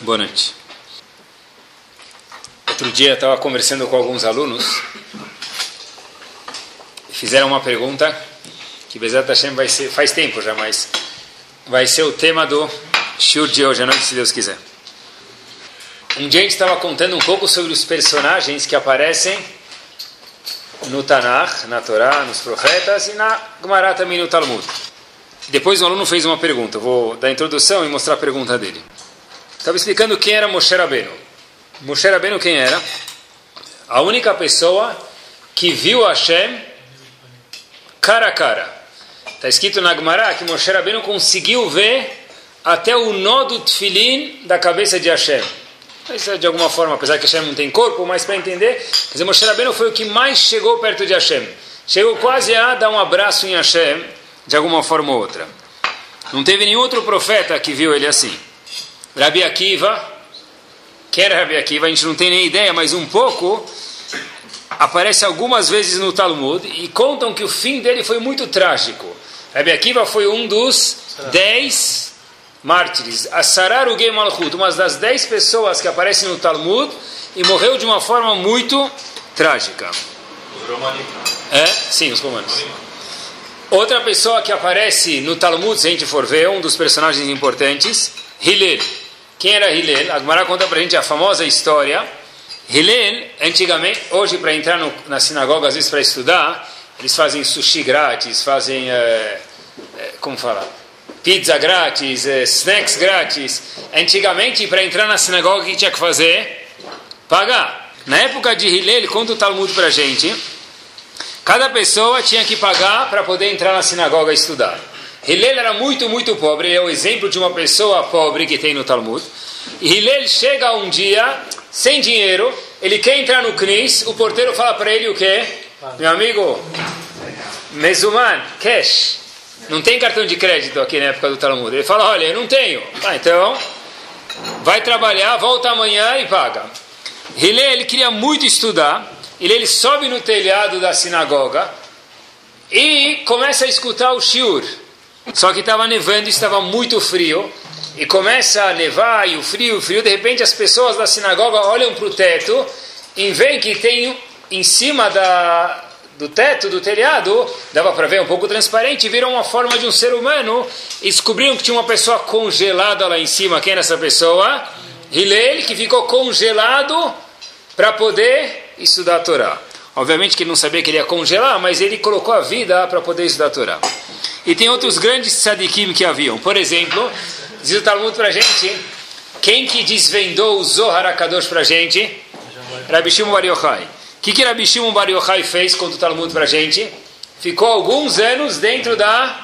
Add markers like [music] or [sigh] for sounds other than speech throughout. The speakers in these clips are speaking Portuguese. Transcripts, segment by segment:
Boa noite. Outro dia eu estava conversando com alguns alunos e fizeram uma pergunta que Bezat Hashem vai ser, faz tempo já, mas vai ser o tema do Shur de hoje à noite, se Deus quiser. Um dia a gente estava contando um pouco sobre os personagens que aparecem no Tanakh, na Torá, nos profetas e na Gemara também no Talmud. Depois o aluno fez uma pergunta, vou dar a introdução e mostrar a pergunta dele. Estava explicando quem era Moshe Rabbeinu. Moshe Rabbeinu quem era? A única pessoa que viu Hashem cara a cara. Está escrito na Gemara que Moshe Rabbeinu conseguiu ver até o nó do tefilin da cabeça de Hashem. Isso é de alguma forma, apesar que Hashem não tem corpo, mas para entender, quer dizer, Moshe Rabbeinu foi o que mais chegou perto de Hashem. Chegou quase a dar um abraço em Hashem, de alguma forma ou outra. Não teve nenhum outro profeta que viu ele assim. Rabi Akiva, que era Rabi Akiva, a gente não tem nem ideia, mas um pouco, aparece algumas vezes no Talmud e contam que o fim dele foi muito trágico. Rabi Akiva foi um dos dez mártires. Asarar o Malchut, uma das dez pessoas que aparecem no Talmud e morreu de uma forma muito trágica. Os romanos. É? Sim, os romanos. Outra pessoa que aparece no Talmud, se a gente for ver, um dos personagens importantes, Hillel. Quem era Hillel? A Gemara conta para a gente a famosa história. Hillel, antigamente, hoje para entrar no, na sinagoga, às vezes para estudar, eles fazem sushi grátis, fazem, é, é, como falar, pizza grátis, é, snacks grátis. Antigamente, para entrar na sinagoga, o que tinha que fazer? Pagar. Na época de Hillel, conta o Talmud para a gente, cada pessoa tinha que pagar para poder entrar na sinagoga e estudar. Hillel era muito, muito pobre, ele é o exemplo de uma pessoa pobre que tem no Talmud. E Hillel chega um dia, sem dinheiro, ele quer entrar no Knis, o porteiro fala para ele o quê? Meu amigo, Mezuman, cash, não tem cartão de crédito aqui na época do Talmud. Ele fala, olha, eu não tenho. Ah, então, vai trabalhar, volta amanhã e paga. Hillel, ele queria muito estudar, ele, ele sobe no telhado da sinagoga e começa a escutar o shiur. Só que estava nevando, estava muito frio, e começa a nevar, e o frio, o frio, de repente as pessoas da sinagoga olham para o teto, e veem que tem em cima da, do teto, do telhado, dava para ver um pouco transparente, viram uma forma de um ser humano, e descobriram que tinha uma pessoa congelada lá em cima. Quem era essa pessoa? Hillel, que ficou congelado para poder estudar a Torá. Obviamente que ele não sabia que ele ia congelar, mas ele colocou a vida para poder estudar a Torá. E tem outros grandes tzadikim que haviam. Por exemplo, diz o Talmud para gente, quem que desvendou o Zohar HaKadosh para gente? Rabi Shimon Bar Yochai. O que, que Rabi Shimon Bar Yochai fez contra o Talmud para gente? Ficou alguns anos dentro da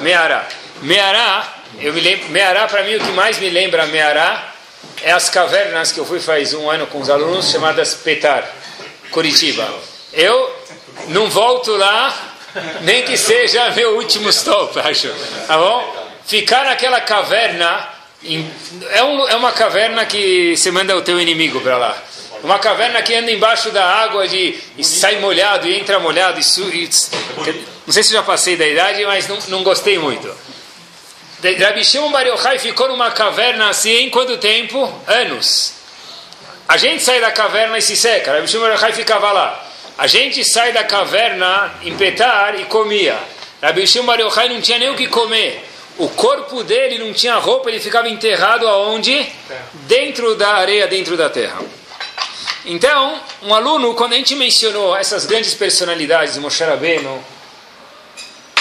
Meará. Meará, eu me lembro, para mim o que mais me lembra Meará é as cavernas que eu fui faz um ano com os alunos chamadas Petar, Curitiba. Eu não volto lá nem que seja meu último stop, [laughs] acho. Tá bom? Ficar naquela caverna é, um, é uma caverna que você manda o teu inimigo para lá. Uma caverna que anda embaixo da água de, e sai molhado e entra molhado. E, e, não sei se já passei da idade, mas não, não gostei muito. Rabi Shimon Bar Yochai ficou numa caverna assim, quanto tempo? Anos. A gente sai da caverna e se seca. Rabi Shimon Bar Yochai ficava lá. A gente sai da caverna em Petar e comia. Rabi Shimon Bar Yochai não tinha nem o que comer. O corpo dele não tinha roupa, ele ficava enterrado aonde? Dentro da areia, dentro da terra. Então, um aluno, quando a gente mencionou essas grandes personalidades, Moshe Rabbeinu,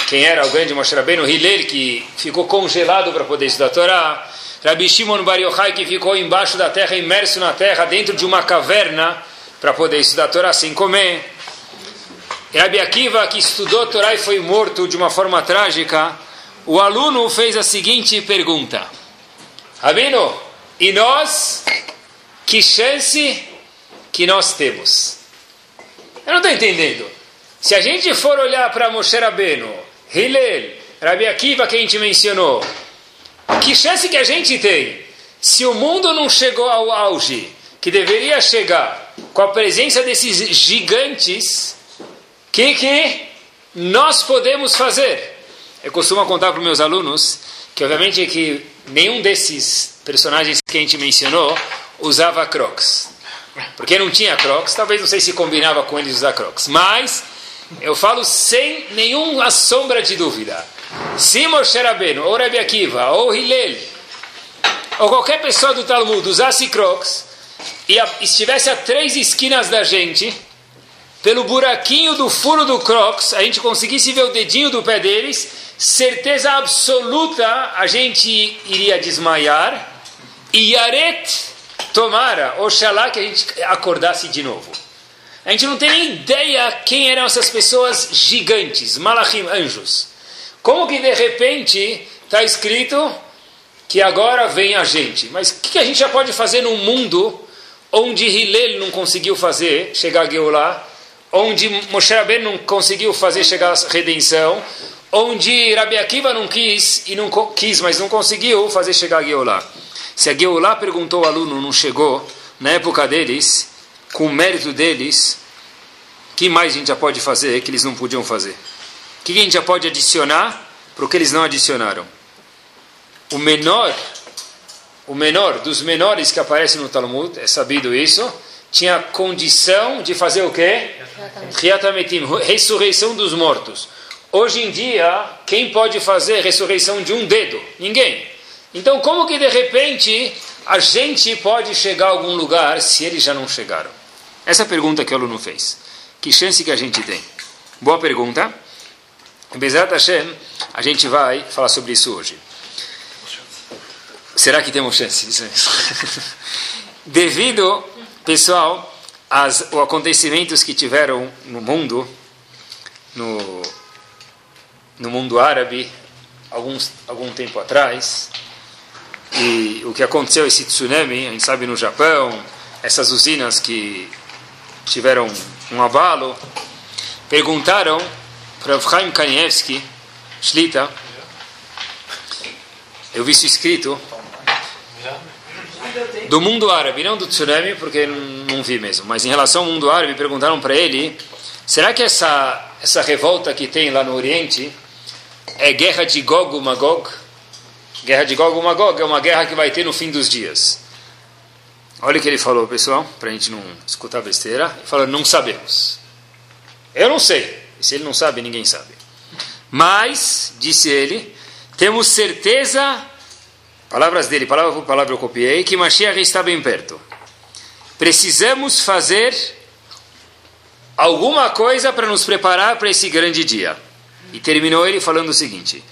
quem era o grande Moshe Rabbeinu, Hillel, que ficou congelado para poder estudar a Torá, Rabi Shimon Bar Yochai, que ficou embaixo da terra, imerso na terra, dentro de uma caverna, para poder estudar a Torá sem comer. Rabi Akiva, que estudou a Torá e foi morto de uma forma trágica, o aluno fez a seguinte pergunta: Rabino, e nós, que chance que nós temos? Eu não estou entendendo. Se a gente for olhar para Moshe Rabbeinu, Hillel, Rabi Akiva que a gente mencionou, que chance que a gente tem? Se o mundo não chegou ao auge que deveria chegar com a presença desses gigantes, o que, que nós podemos fazer? Eu costumo contar para os meus alunos que, obviamente, que nenhum desses personagens que a gente mencionou usava crocs. Porque não tinha crocs, talvez não sei se combinava com eles usar crocs. Mas eu falo sem nenhuma sombra de dúvida. Se Moshe Rabbeinu, ou Rabbi Akiva, ou Hillel, ou qualquer pessoa do Talmud usasse crocs e estivesse a três esquinas da gente, pelo buraquinho do furo do crocs, a gente conseguisse ver o dedinho do pé deles, certeza absoluta a gente iria desmaiar e Yaret tomara, oxalá que a gente acordasse de novo. A gente não tem nem ideia quem eram essas pessoas gigantes, malachim, anjos. Como que de repente está escrito que agora vem a gente? Mas o que a gente já pode fazer num mundo onde Hillel não conseguiu fazer chegar a Geulah, onde Moshe Rabbeinu não conseguiu fazer chegar a redenção, onde Rabi Akiva não quis, e não quis, mas não conseguiu fazer chegar a Geulah. Se a Geulah perguntou ao aluno, não chegou, na época deles, com o mérito deles, que mais a gente já pode fazer que eles não podiam fazer? O que a gente já pode adicionar para o que eles não adicionaram? O menor, o menor dos menores que aparece no Talmud, é sabido isso, tinha condição de fazer o quê? Riatametim, ressurreição dos mortos. Hoje em dia, quem pode fazer ressurreição de um dedo? Ninguém. Então, como que de repente a gente pode chegar a algum lugar se eles já não chegaram? Essa pergunta que o aluno fez. Que chance que a gente tem? Boa pergunta. Bezat Hashem, a gente vai falar sobre isso hoje. Será que temos chance? [laughs] Devido, pessoal, aos acontecimentos que tiveram no mundo, no, no mundo árabe, alguns, algum tempo atrás, e o que aconteceu, esse tsunami, a gente sabe no Japão, essas usinas que tiveram um abalo, perguntaram para Chaim Kanievski, Shlita, eu vi isso escrito, do mundo árabe, não do tsunami, porque não vi mesmo, mas em relação ao mundo árabe, perguntaram para ele, será que essa, essa revolta que tem lá no Oriente é guerra de Gog e Magog? Guerra de Gog e Magog é uma guerra que vai ter no fim dos dias. Olha o que ele falou, pessoal, para a gente não escutar besteira. Ele falou: não sabemos. Eu não sei. E se ele não sabe, ninguém sabe. Mas, disse ele, temos certeza, palavras dele, palavra por palavra eu copiei, que Mashiach está bem perto. Precisamos fazer alguma coisa para nos preparar para esse grande dia. E terminou ele falando o seguinte: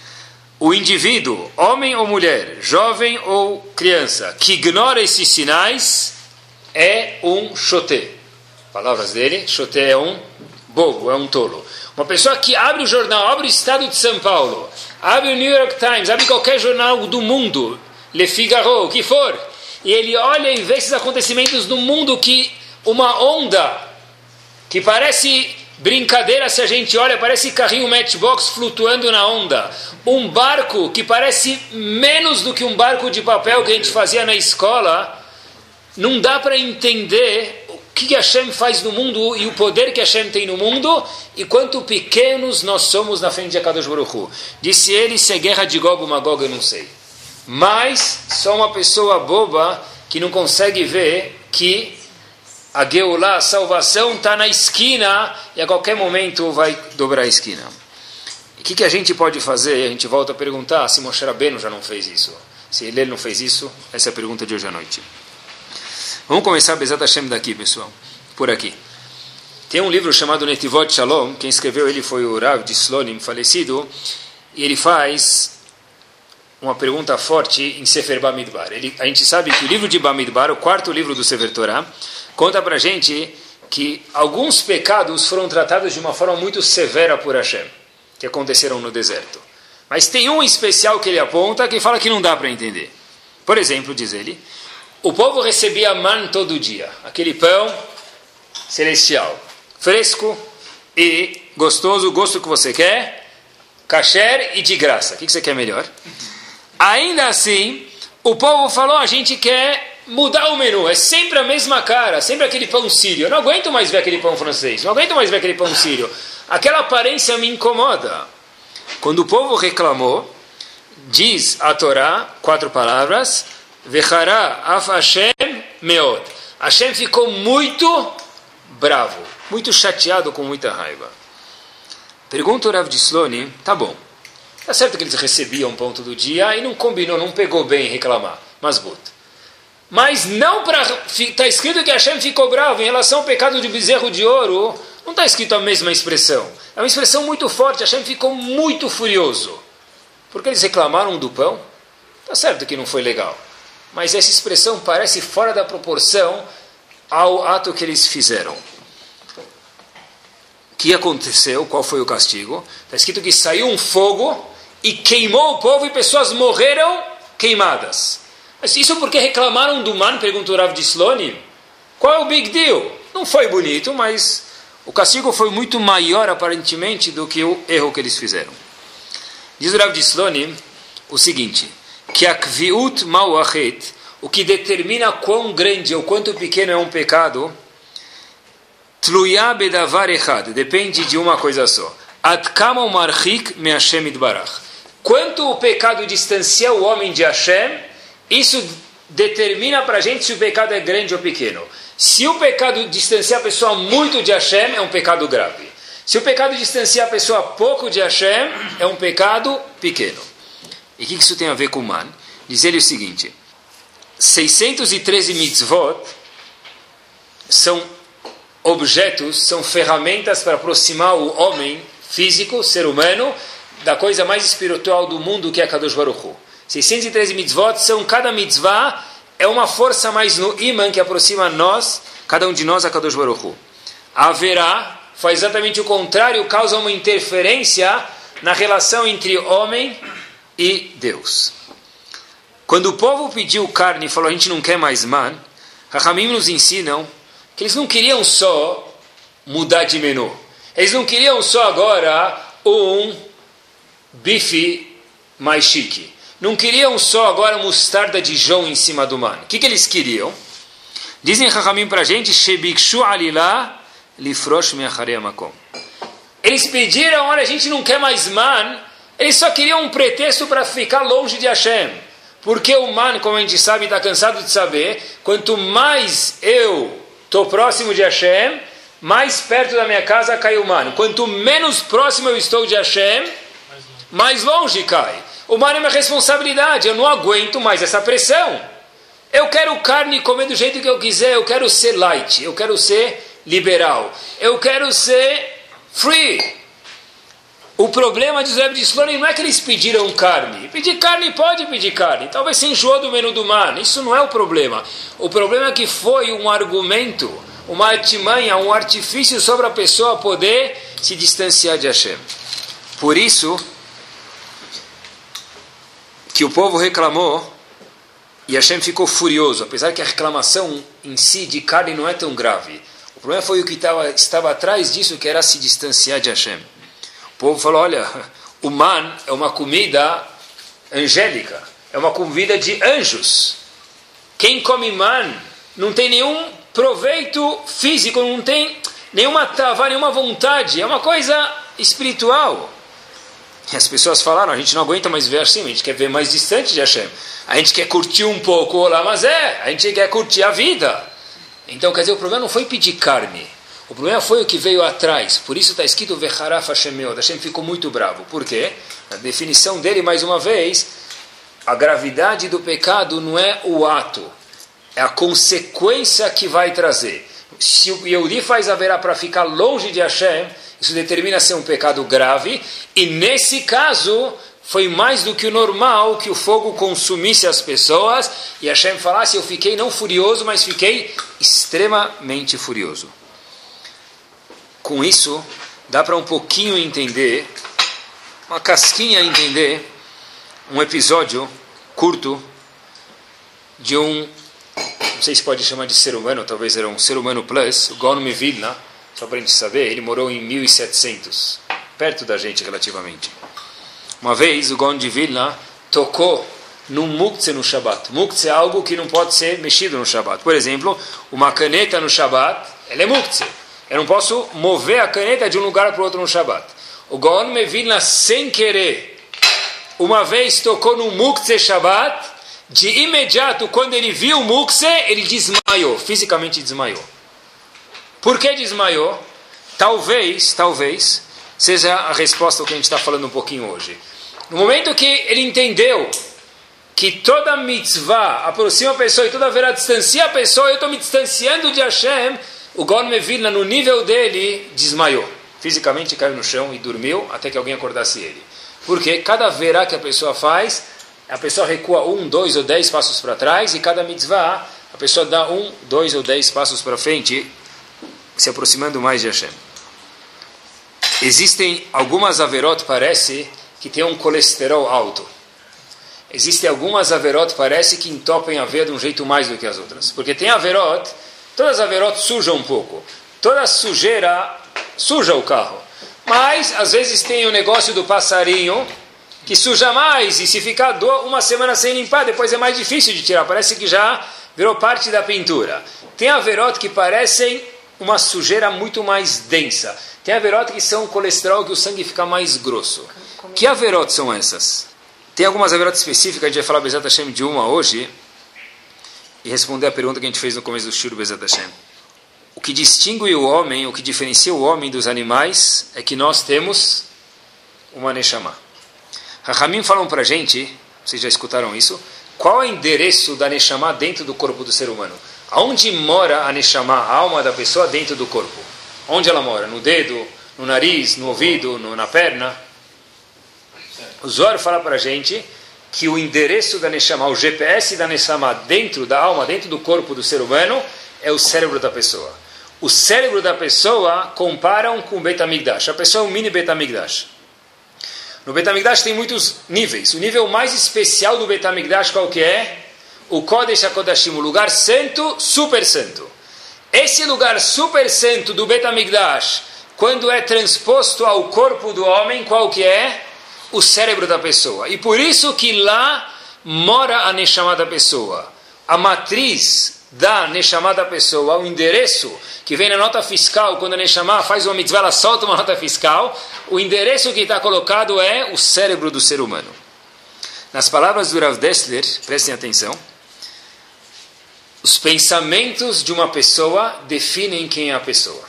o indivíduo, homem ou mulher, jovem ou criança, que ignora esses sinais, é um choté. Palavras dele, choté é um bobo, é um tolo. Uma pessoa que abre o jornal, abre o Estado de São Paulo, abre o New York Times, abre qualquer jornal do mundo, Le Figaro, o que for, e ele olha e vê esses acontecimentos no mundo que uma onda que parece Brincadeira se a gente olha, parece carrinho matchbox flutuando na onda. Um barco que parece menos do que um barco de papel que a gente fazia na escola. Não dá para entender o que Hashem faz no mundo e o poder que Hashem tem no mundo e quanto pequenos nós somos na frente de Akadosh Baruch Hu. Disse ele, se é guerra de Gog ou Magog, eu não sei. Mas só uma pessoa boba que não consegue ver que a Geulah, a salvação, está na esquina e a qualquer momento vai dobrar a esquina. O que, que, a gente pode fazer? A gente volta a perguntar se Moshe Rabbeinu já não fez isso. Se ele não fez isso, essa é a pergunta de hoje à noite. Vamos começar Bezat Hashem daqui, pessoal. Por aqui. Tem um livro chamado Netivot Shalom. Quem escreveu ele foi o Rav de Slonim, falecido. E ele faz uma pergunta forte em Sefer Bamidbar. Ele, a gente sabe que o livro de Bamidbar, o quarto livro do Sefer Torah, conta para gente que alguns pecados foram tratados de uma forma muito severa por Hashem, que aconteceram no deserto. Mas tem um especial que ele aponta que fala que não dá para entender. Por exemplo, diz ele, o povo recebia man todo dia, aquele pão celestial, fresco e gostoso, o gosto que você quer, kasher e de graça. O que você quer melhor? Ainda assim, o povo falou: a gente quer mudar o menu. É sempre a mesma cara, sempre aquele pão sírio. Eu não aguento mais ver aquele pão francês, não aguento mais ver aquele pão sírio. Aquela aparência me incomoda. Quando o povo reclamou, diz a Torá, quatro palavras, Vechara af Hashem meod. Hashem ficou muito bravo, muito chateado, com muita raiva. Pergunta o Rav Disloni, tá bom. Tá certo que eles recebiam um ponto do dia e não combinou, não pegou bem reclamar. Mas but. Mas não para. Está escrito que Hashem ficou bravo em relação ao pecado de bezerro de ouro. Não está escrito a mesma expressão. É uma expressão muito forte. Hashem ficou muito furioso. Porque eles reclamaram do pão. Está certo que não foi legal mas essa expressão parece fora da proporção ao ato que eles fizeram. O que aconteceu? Qual foi o castigo? Está escrito que saiu um fogo e queimou o povo e pessoas morreram queimadas. Mas isso porque reclamaram do man? Perguntou Rav Disloni. Qual é o big deal? Não foi bonito, mas o castigo foi muito maior aparentemente do que o erro que eles fizeram. Diz o Rav Disloni o seguinte que a kviut mauachet, o que determina quão grande ou quanto pequeno é um pecado, tluya bedavar echad, depende de uma coisa só. Ad kama marchik me Hashem itbarach. Quanto o pecado distancia o homem de Hashem, isso determina para a gente se o pecado é grande ou pequeno. Se o pecado distancia a pessoa muito de Hashem, é um pecado grave. Se o pecado distancia a pessoa pouco de Hashem, é um pecado pequeno. E o que isso tem a ver com man? Diz ele o seguinte: 613 mitzvot são objetos, são ferramentas para aproximar o homem físico, o ser humano, da coisa mais espiritual do mundo que é Kadosh Baruch Hu. 613 mitzvot são, cada mitzvah é uma força mais no imã que aproxima nós, cada um de nós, a Kadosh Baruch Hu. Haverá, faz exatamente o contrário, causa uma interferência na relação entre homem e Deus. Quando o povo pediu carne e falou a gente não quer mais man, Rahamim nos ensinam que eles não queriam só mudar de menu. Eles não queriam só agora um bife mais chique. Não queriam só agora mostarda de João em cima do man. O que, que eles queriam? Dizem Rahamim para a gente, Shebikshu alilá lifrosh makom. Eles pediram, olha, a gente não quer mais man, eles só queriam um pretexto para ficar longe de Hashem. Porque o man, como a gente sabe, está cansado de saber, quanto mais eu estou próximo de Hashem, mais perto da minha casa cai o man. Quanto menos próximo eu estou de Hashem, mais longe cai. O man é uma responsabilidade, eu não aguento mais essa pressão. Eu quero carne comer do jeito que eu quiser, eu quero ser light, eu quero ser liberal, eu quero ser free. O problema de Zeb de não é que eles pediram carne. Pedir carne pode pedir carne. Talvez se enjoou do menu do mar. Isso não é o problema. O problema é que foi um argumento, uma artimanha, um artifício sobre a pessoa poder se distanciar de Hashem. Por isso que o povo reclamou e Hashem ficou furioso, apesar que a reclamação em si de carne não é tão grave. O problema foi o que estava, estava atrás disso, que era se distanciar de Hashem povo falou: olha, o man é uma comida angélica, é uma comida de anjos. Quem come man não tem nenhum proveito físico, não tem nenhuma tava, nenhuma vontade, é uma coisa espiritual. E as pessoas falaram: a gente não aguenta mais ver assim, a gente quer ver mais distante de Hashem. A gente quer curtir um pouco lá, mas é, a gente quer curtir a vida. Então, quer dizer, o problema não foi pedir carne. O problema foi o que veio atrás. Por isso está escrito Vecharaf Hashemeo. Hashem ficou muito bravo. Por quê? A definição dele, mais uma vez, a gravidade do pecado não é o ato, é a consequência que vai trazer. Se o Yehudi faz haverá para ficar longe de Hashem, isso determina ser um pecado grave, e nesse caso foi mais do que o normal que o fogo consumisse as pessoas, e Hashem falasse: Eu fiquei não furioso, mas fiquei extremamente furioso. Com isso, dá para um pouquinho entender, uma casquinha entender, um episódio curto de um, não sei se pode chamar de ser humano, talvez era um ser humano plus, o Gon Vilna, só para a gente saber, ele morou em 1700, perto da gente relativamente. Uma vez o Gon de Vilna tocou num muktzeh no Shabat. Muktzeh é algo que não pode ser mexido no Shabat. Por exemplo, uma caneta no Shabat, ela é muktzeh. Eu não posso mover a caneta de um lugar para o outro no Shabat. O Gaon Mevilna, sem querer, uma vez tocou no Muktzeh Shabat, De imediato, quando ele viu o Mukse, ele desmaiou, fisicamente desmaiou. Por que desmaiou? Talvez, talvez, seja a resposta ao que a gente está falando um pouquinho hoje. No momento que ele entendeu que toda mitzvah aproxima a pessoa e toda verá distancia a pessoa, eu estou me distanciando de Hashem, o Gorme Vilna, no nível dele, desmaiou. Fisicamente caiu no chão e dormiu até que alguém acordasse ele. Porque cada verá que a pessoa faz, a pessoa recua um, dois ou dez passos para trás, e cada mitzvah, a pessoa dá um, dois ou dez passos para frente, se aproximando mais de Hashem. Existem algumas averot, parece, que tem um colesterol alto. Existem algumas averot, parece, que entopem a veia de um jeito mais do que as outras. Porque tem averot, todas as averot sujam um pouco. Toda sujeira suja o carro. Mas, às vezes, tem o negócio do passarinho, que suja mais, e se ficar uma semana sem limpar, depois é mais difícil de tirar. Parece que já virou parte da pintura. Tem averot que parecem uma sujeira muito mais densa. Tem averot que são colesterol que o sangue fica mais grosso. Que averot são essas? Tem algumas averot específicas, a gente vai falar Bezat Hashem de uma hoje e responder a pergunta que a gente fez no começo do Shiro Bezat Hashem. O que distingue o homem, o que diferencia o homem dos animais é que nós temos uma Neshama. Rahamim falam para gente, vocês já escutaram isso, qual é o endereço da Neshama dentro do corpo do ser humano? Aonde mora a Neshama, a alma da pessoa dentro do corpo? Onde ela mora? No dedo, no nariz, no ouvido, no, na perna? O Zohar fala para gente que o endereço da Neshama, o GPS da Neshama dentro da alma, dentro do corpo do ser humano, é o cérebro da pessoa. O cérebro da pessoa comparam com o Betamigdash. A pessoa é um mini Betamigdash. No Betamigdash tem muitos níveis. O nível mais especial do Betamigdash qual que é? O Kodesh HaKodashim, o lugar santo, super santo. Esse lugar super santo do Betamigdash, quando é transposto ao corpo do homem, qual que é? O cérebro da pessoa. E por isso que lá mora a Neshama da pessoa. A matriz da Neshama da pessoa, o endereço que vem na nota fiscal, quando a Neshama faz uma mitzvah, ela solta uma nota fiscal, o endereço que está colocado é o cérebro do ser humano. Nas palavras do Rav Dessler, prestem atenção, os pensamentos de uma pessoa definem quem é a pessoa.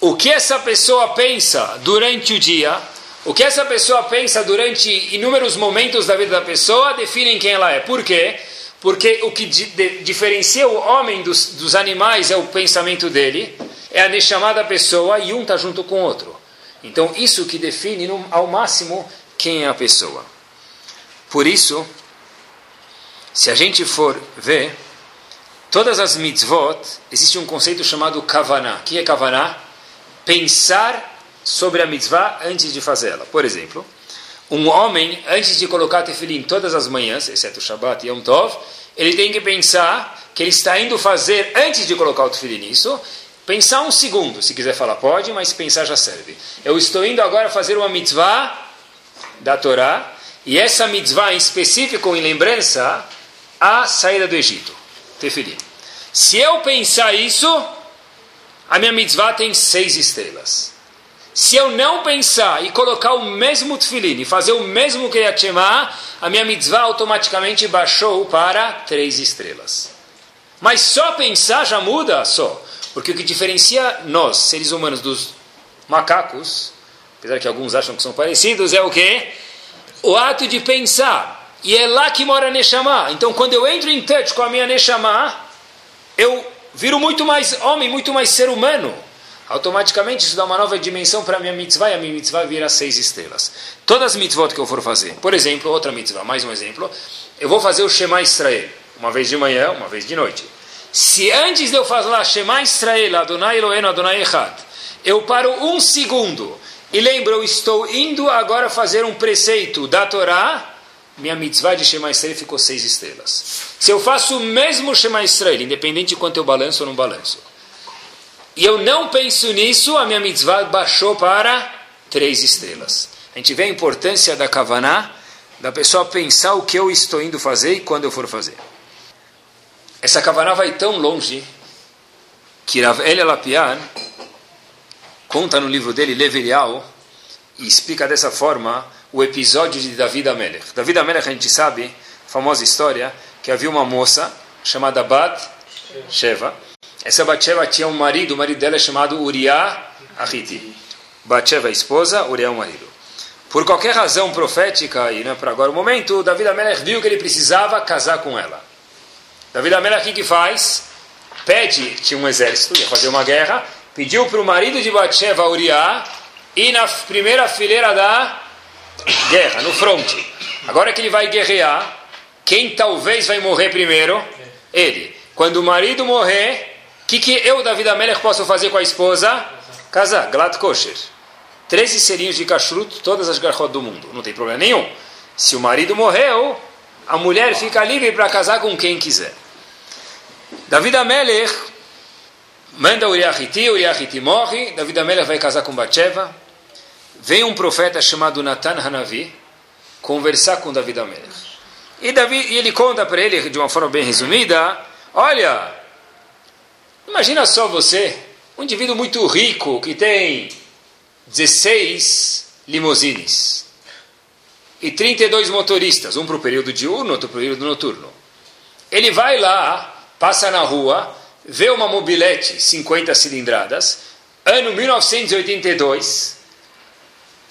O que essa pessoa pensa durante o dia, o que essa pessoa pensa durante inúmeros momentos da vida da pessoa, definem quem ela é. Por quê? Porque o que diferencia o homem dos, dos animais é o pensamento dele, é a chamada pessoa e um está junto com o outro. Então, isso que define no, ao máximo quem é a pessoa. Por isso, se a gente for ver, Todas as mitzvot, existe um conceito chamado kavaná. O que é kavaná? Pensar sobre a mitzvah antes de fazê-la. Por exemplo, um homem, antes de colocar tefilim todas as manhãs, exceto Shabbat e Yom Tov, ele tem que pensar que ele está indo fazer, antes de colocar o tefilim nisso, pensar um segundo. Se quiser falar, pode, mas pensar já serve. Eu estou indo agora fazer uma mitzvah da Torá, e essa mitzvah em específico, em lembrança, a saída do Egito. Tefilim. Se eu pensar isso, a minha mitzvah tem seis estrelas. Se eu não pensar e colocar o mesmo tefilim e fazer o mesmo que Shema, a minha mitzvah automaticamente baixou para três estrelas. Mas só pensar já muda só. Porque o que diferencia nós, seres humanos, dos macacos, apesar que alguns acham que são parecidos, é o quê? O ato de pensar. E é lá que mora a Neshama. Então, quando eu entro em touch com a minha Neshama, eu viro muito mais homem, muito mais ser humano. Automaticamente isso dá uma nova dimensão para a minha mitzvah e a minha mitzvah vira seis estrelas. Todas as mitzvot que eu for fazer, por exemplo, outra mitzvah, mais um exemplo, eu vou fazer o Shema Israel, uma vez de manhã, uma vez de noite. Se antes de eu falar Shema Israel, Adonai Eloheinu, Adonai Echad, eu paro um segundo e lembro, eu estou indo agora fazer um preceito da Torá, minha mitzvah de Shema Israel ficou seis estrelas. Se eu faço o mesmo Shema Israel, independente de quanto eu balanço ou não balanço, e eu não penso nisso, a minha mitzvah baixou para três estrelas. A gente vê a importância da Kavaná, da pessoa pensar o que eu estou indo fazer e quando eu for fazer. Essa Kavaná vai tão longe que Rav Elia Lapian conta no livro dele, Levelial, e explica dessa forma o episódio de David Amelech. David Amelech, a gente sabe, famosa história que havia uma moça chamada Bat Sheva. Essa Bat Sheva tinha um marido, o marido dela é chamado Uriah Ahiti. Bat Sheva é esposa, Uriah é o marido. Por qualquer razão profética, e não é para agora o momento, David Amelech viu que ele precisava casar com ela. David Amelech o que faz? Pede, tinha um exército, ia fazer uma guerra, pediu para o marido de Batsheva, Uriah, ir na primeira fileira da guerra, no fronte. Agora que ele vai guerrear, quem talvez vai morrer primeiro? Ele. Quando o marido morrer, o que, que eu, David Amelech, posso fazer com a esposa? Casar, glad kosher. 13 selinhos de kashrut, todas as garrotas do mundo. Não tem problema nenhum. Se o marido morreu, a mulher fica livre para casar com quem quiser. David Amelech manda Uriahiti, Uriahiti morre, David Amelech vai casar com Batsheva. Vem um profeta chamado Natan Hanavi conversar com David Amelech. E, David, e ele conta para ele, de uma forma bem resumida, olha, imagina só você, um indivíduo muito rico que tem 16 limousines e 32 motoristas, um para o período diurno, outro para o período noturno. Ele vai lá, passa na rua, vê uma mobilete 50 cilindradas, ano 1982,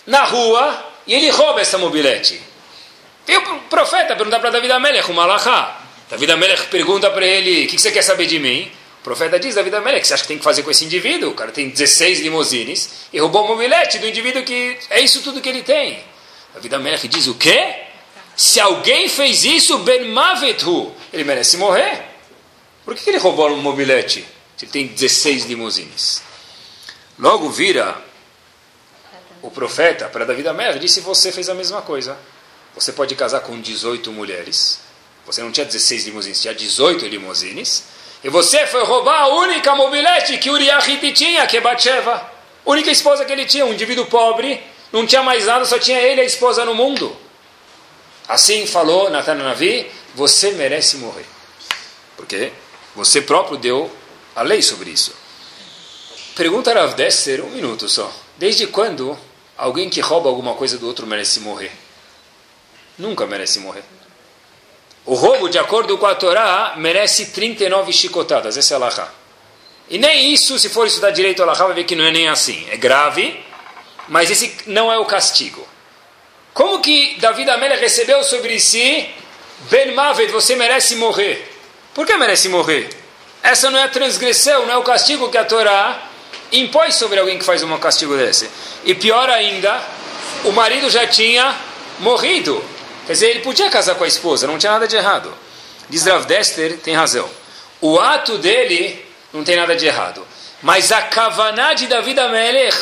na rua, e ele rouba essa mobilete. E o profeta pergunta para David Amelech, o Malachá. David Amelech pergunta para ele, o que você quer saber de mim? Profeta diz, Davi Amelech, que você acha que tem que fazer com esse indivíduo? O cara tem 16 limousines e roubou o mobilete do indivíduo que é isso tudo que ele tem. Davi Amelech diz o quê? Se alguém fez isso, Ben Mavethu, ele merece morrer. Por que ele roubou um mobilete? Se ele tem 16 limousines. Logo vira o profeta para Davi Amelech e disse: Você fez a mesma coisa. Você pode casar com 18 mulheres. Você não tinha 16 limousines, tinha 18 limousines e você foi roubar a única mobilete que Uriahiti tinha, que é Batsheva. Única esposa que ele tinha, um indivíduo pobre, não tinha mais nada, só tinha ele e a esposa no mundo. Assim falou Natan Navi, você merece morrer. Porque você próprio deu a lei sobre isso. Pergunta Rav Desser, um minuto só. Desde quando alguém que rouba alguma coisa do outro merece morrer? Nunca merece morrer. O roubo, de acordo com a Torá, merece 39 chicotadas. Essa é a Laha. E nem isso, se for estudar direito a Laha, vai ver que não é nem assim. É grave, mas esse não é o castigo. Como que Davi Amélia recebeu sobre si Ben Mavet, você merece morrer? Por que merece morrer? Essa não é a transgressão, não é o castigo que a Torá impõe sobre alguém que faz um castigo desse. E pior ainda, o marido já tinha morrido. Quer dizer, ele podia casar com a esposa, não tinha nada de errado. Diz Rav Dester, tem razão. O ato dele não tem nada de errado. Mas a kavaná de David Amelech,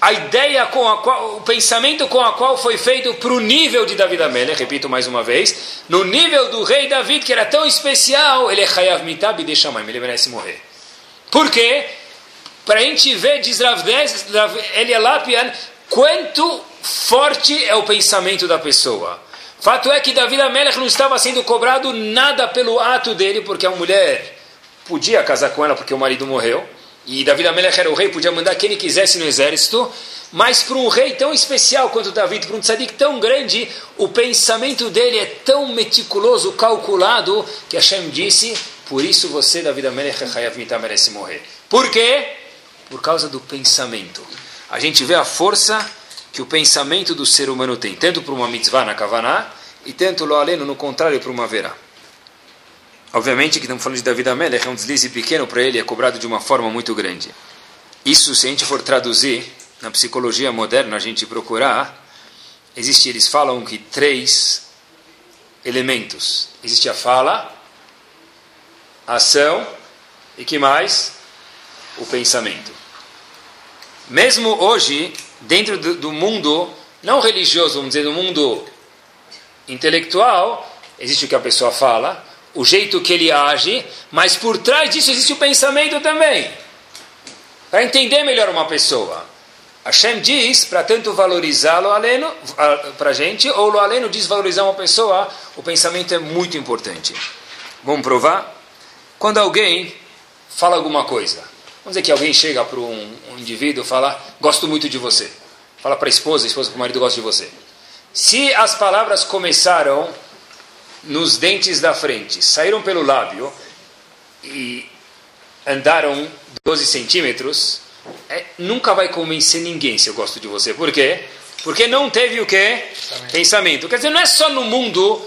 a ideia com a qual, o pensamento com a qual foi feito para o nível de David Amelech, repito mais uma vez, no nível do rei David, que era tão especial, ele é Chayav Mitab e deixa ele merece morrer. Por quê? Para a gente ver, diz Rav Dester, Elielapian, quanto forte é o pensamento da pessoa. Fato é que Davi Amelech não estava sendo cobrado nada pelo ato dele, porque a mulher podia casar com ela porque o marido morreu. E Davi Amelech era o rei, podia mandar quem ele quisesse no exército. Mas para um rei tão especial quanto Davi, para um tzadik tão grande, o pensamento dele é tão meticuloso, calculado, que Hashem disse, por isso você, Davi Amelech, merece morrer. Por quê? Por causa do pensamento. A gente vê a força que o pensamento do ser humano tem, tanto para uma mitzvah na Kavaná, e tanto lo aleno, no contrário, para uma verá. Obviamente que estamos falando de David Amelech, é um deslize pequeno para ele, é cobrado de uma forma muito grande. Isso, se a gente for traduzir, na psicologia moderna, a gente procurar, existe, eles falam que três elementos. Existe a fala, a ação e que mais? O pensamento. Mesmo hoje, dentro do, do mundo não religioso, vamos dizer, do mundo intelectual, existe o que a pessoa fala, o jeito que ele age, mas por trás disso existe o pensamento também. Para entender melhor uma pessoa. Hashem diz para tanto valorizar lo aleno para a gente, ou lo aleno diz valorizar uma pessoa, o pensamento é muito importante. Vamos provar? Quando alguém fala alguma coisa, Vamos dizer que alguém chega para um, um indivíduo e fala, gosto muito de você. Fala para a esposa, a esposa para o marido, gosto de você. Se as palavras começaram nos dentes da frente, saíram pelo lábio e andaram 12 centímetros, é, nunca vai convencer ninguém se eu gosto de você. Por quê? Porque não teve o quê? Pensamento. pensamento. Quer dizer, não é só no mundo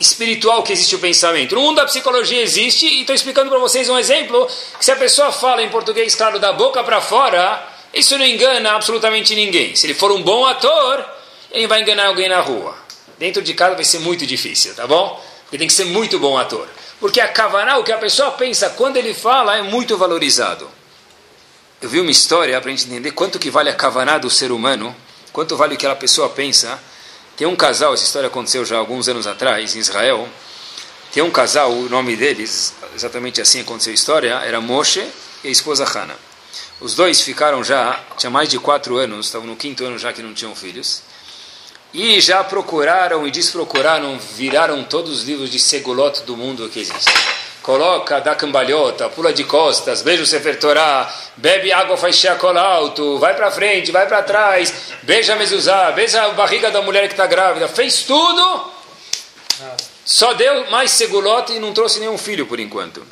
espiritual que existe o pensamento. No mundo da psicologia existe, e estou explicando para vocês um exemplo, que se a pessoa fala em português, claro, da boca para fora, isso não engana absolutamente ninguém. Se ele for um bom ator, ele vai enganar alguém na rua. Dentro de casa vai ser muito difícil, tá bom? Porque tem que ser muito bom ator. Porque a kavaná, o que a pessoa pensa quando ele fala, é muito valorizado. Eu vi uma história para a gente entender quanto que vale a kavaná do ser humano, quanto vale o que aquela pessoa pensa. Tem um casal, essa história aconteceu já alguns anos atrás, em Israel. Tem um casal, o nome deles, exatamente assim aconteceu a história, era Moshe e a esposa Hannah. Os dois ficaram já, tinha mais de quatro anos, estavam no quinto ano já que não tinham filhos. E já procuraram e desprocuraram, viraram todos os livros de segulot do mundo que existem. Coloca, dá cambalhota, pula de costas, beija o Sefer Torah, bebe água, faz chacol alto, vai para frente, vai para trás, beija a mezuzá, beija a barriga da mulher que está grávida. Fez tudo, só deu mais segulot e não trouxe nenhum filho por enquanto.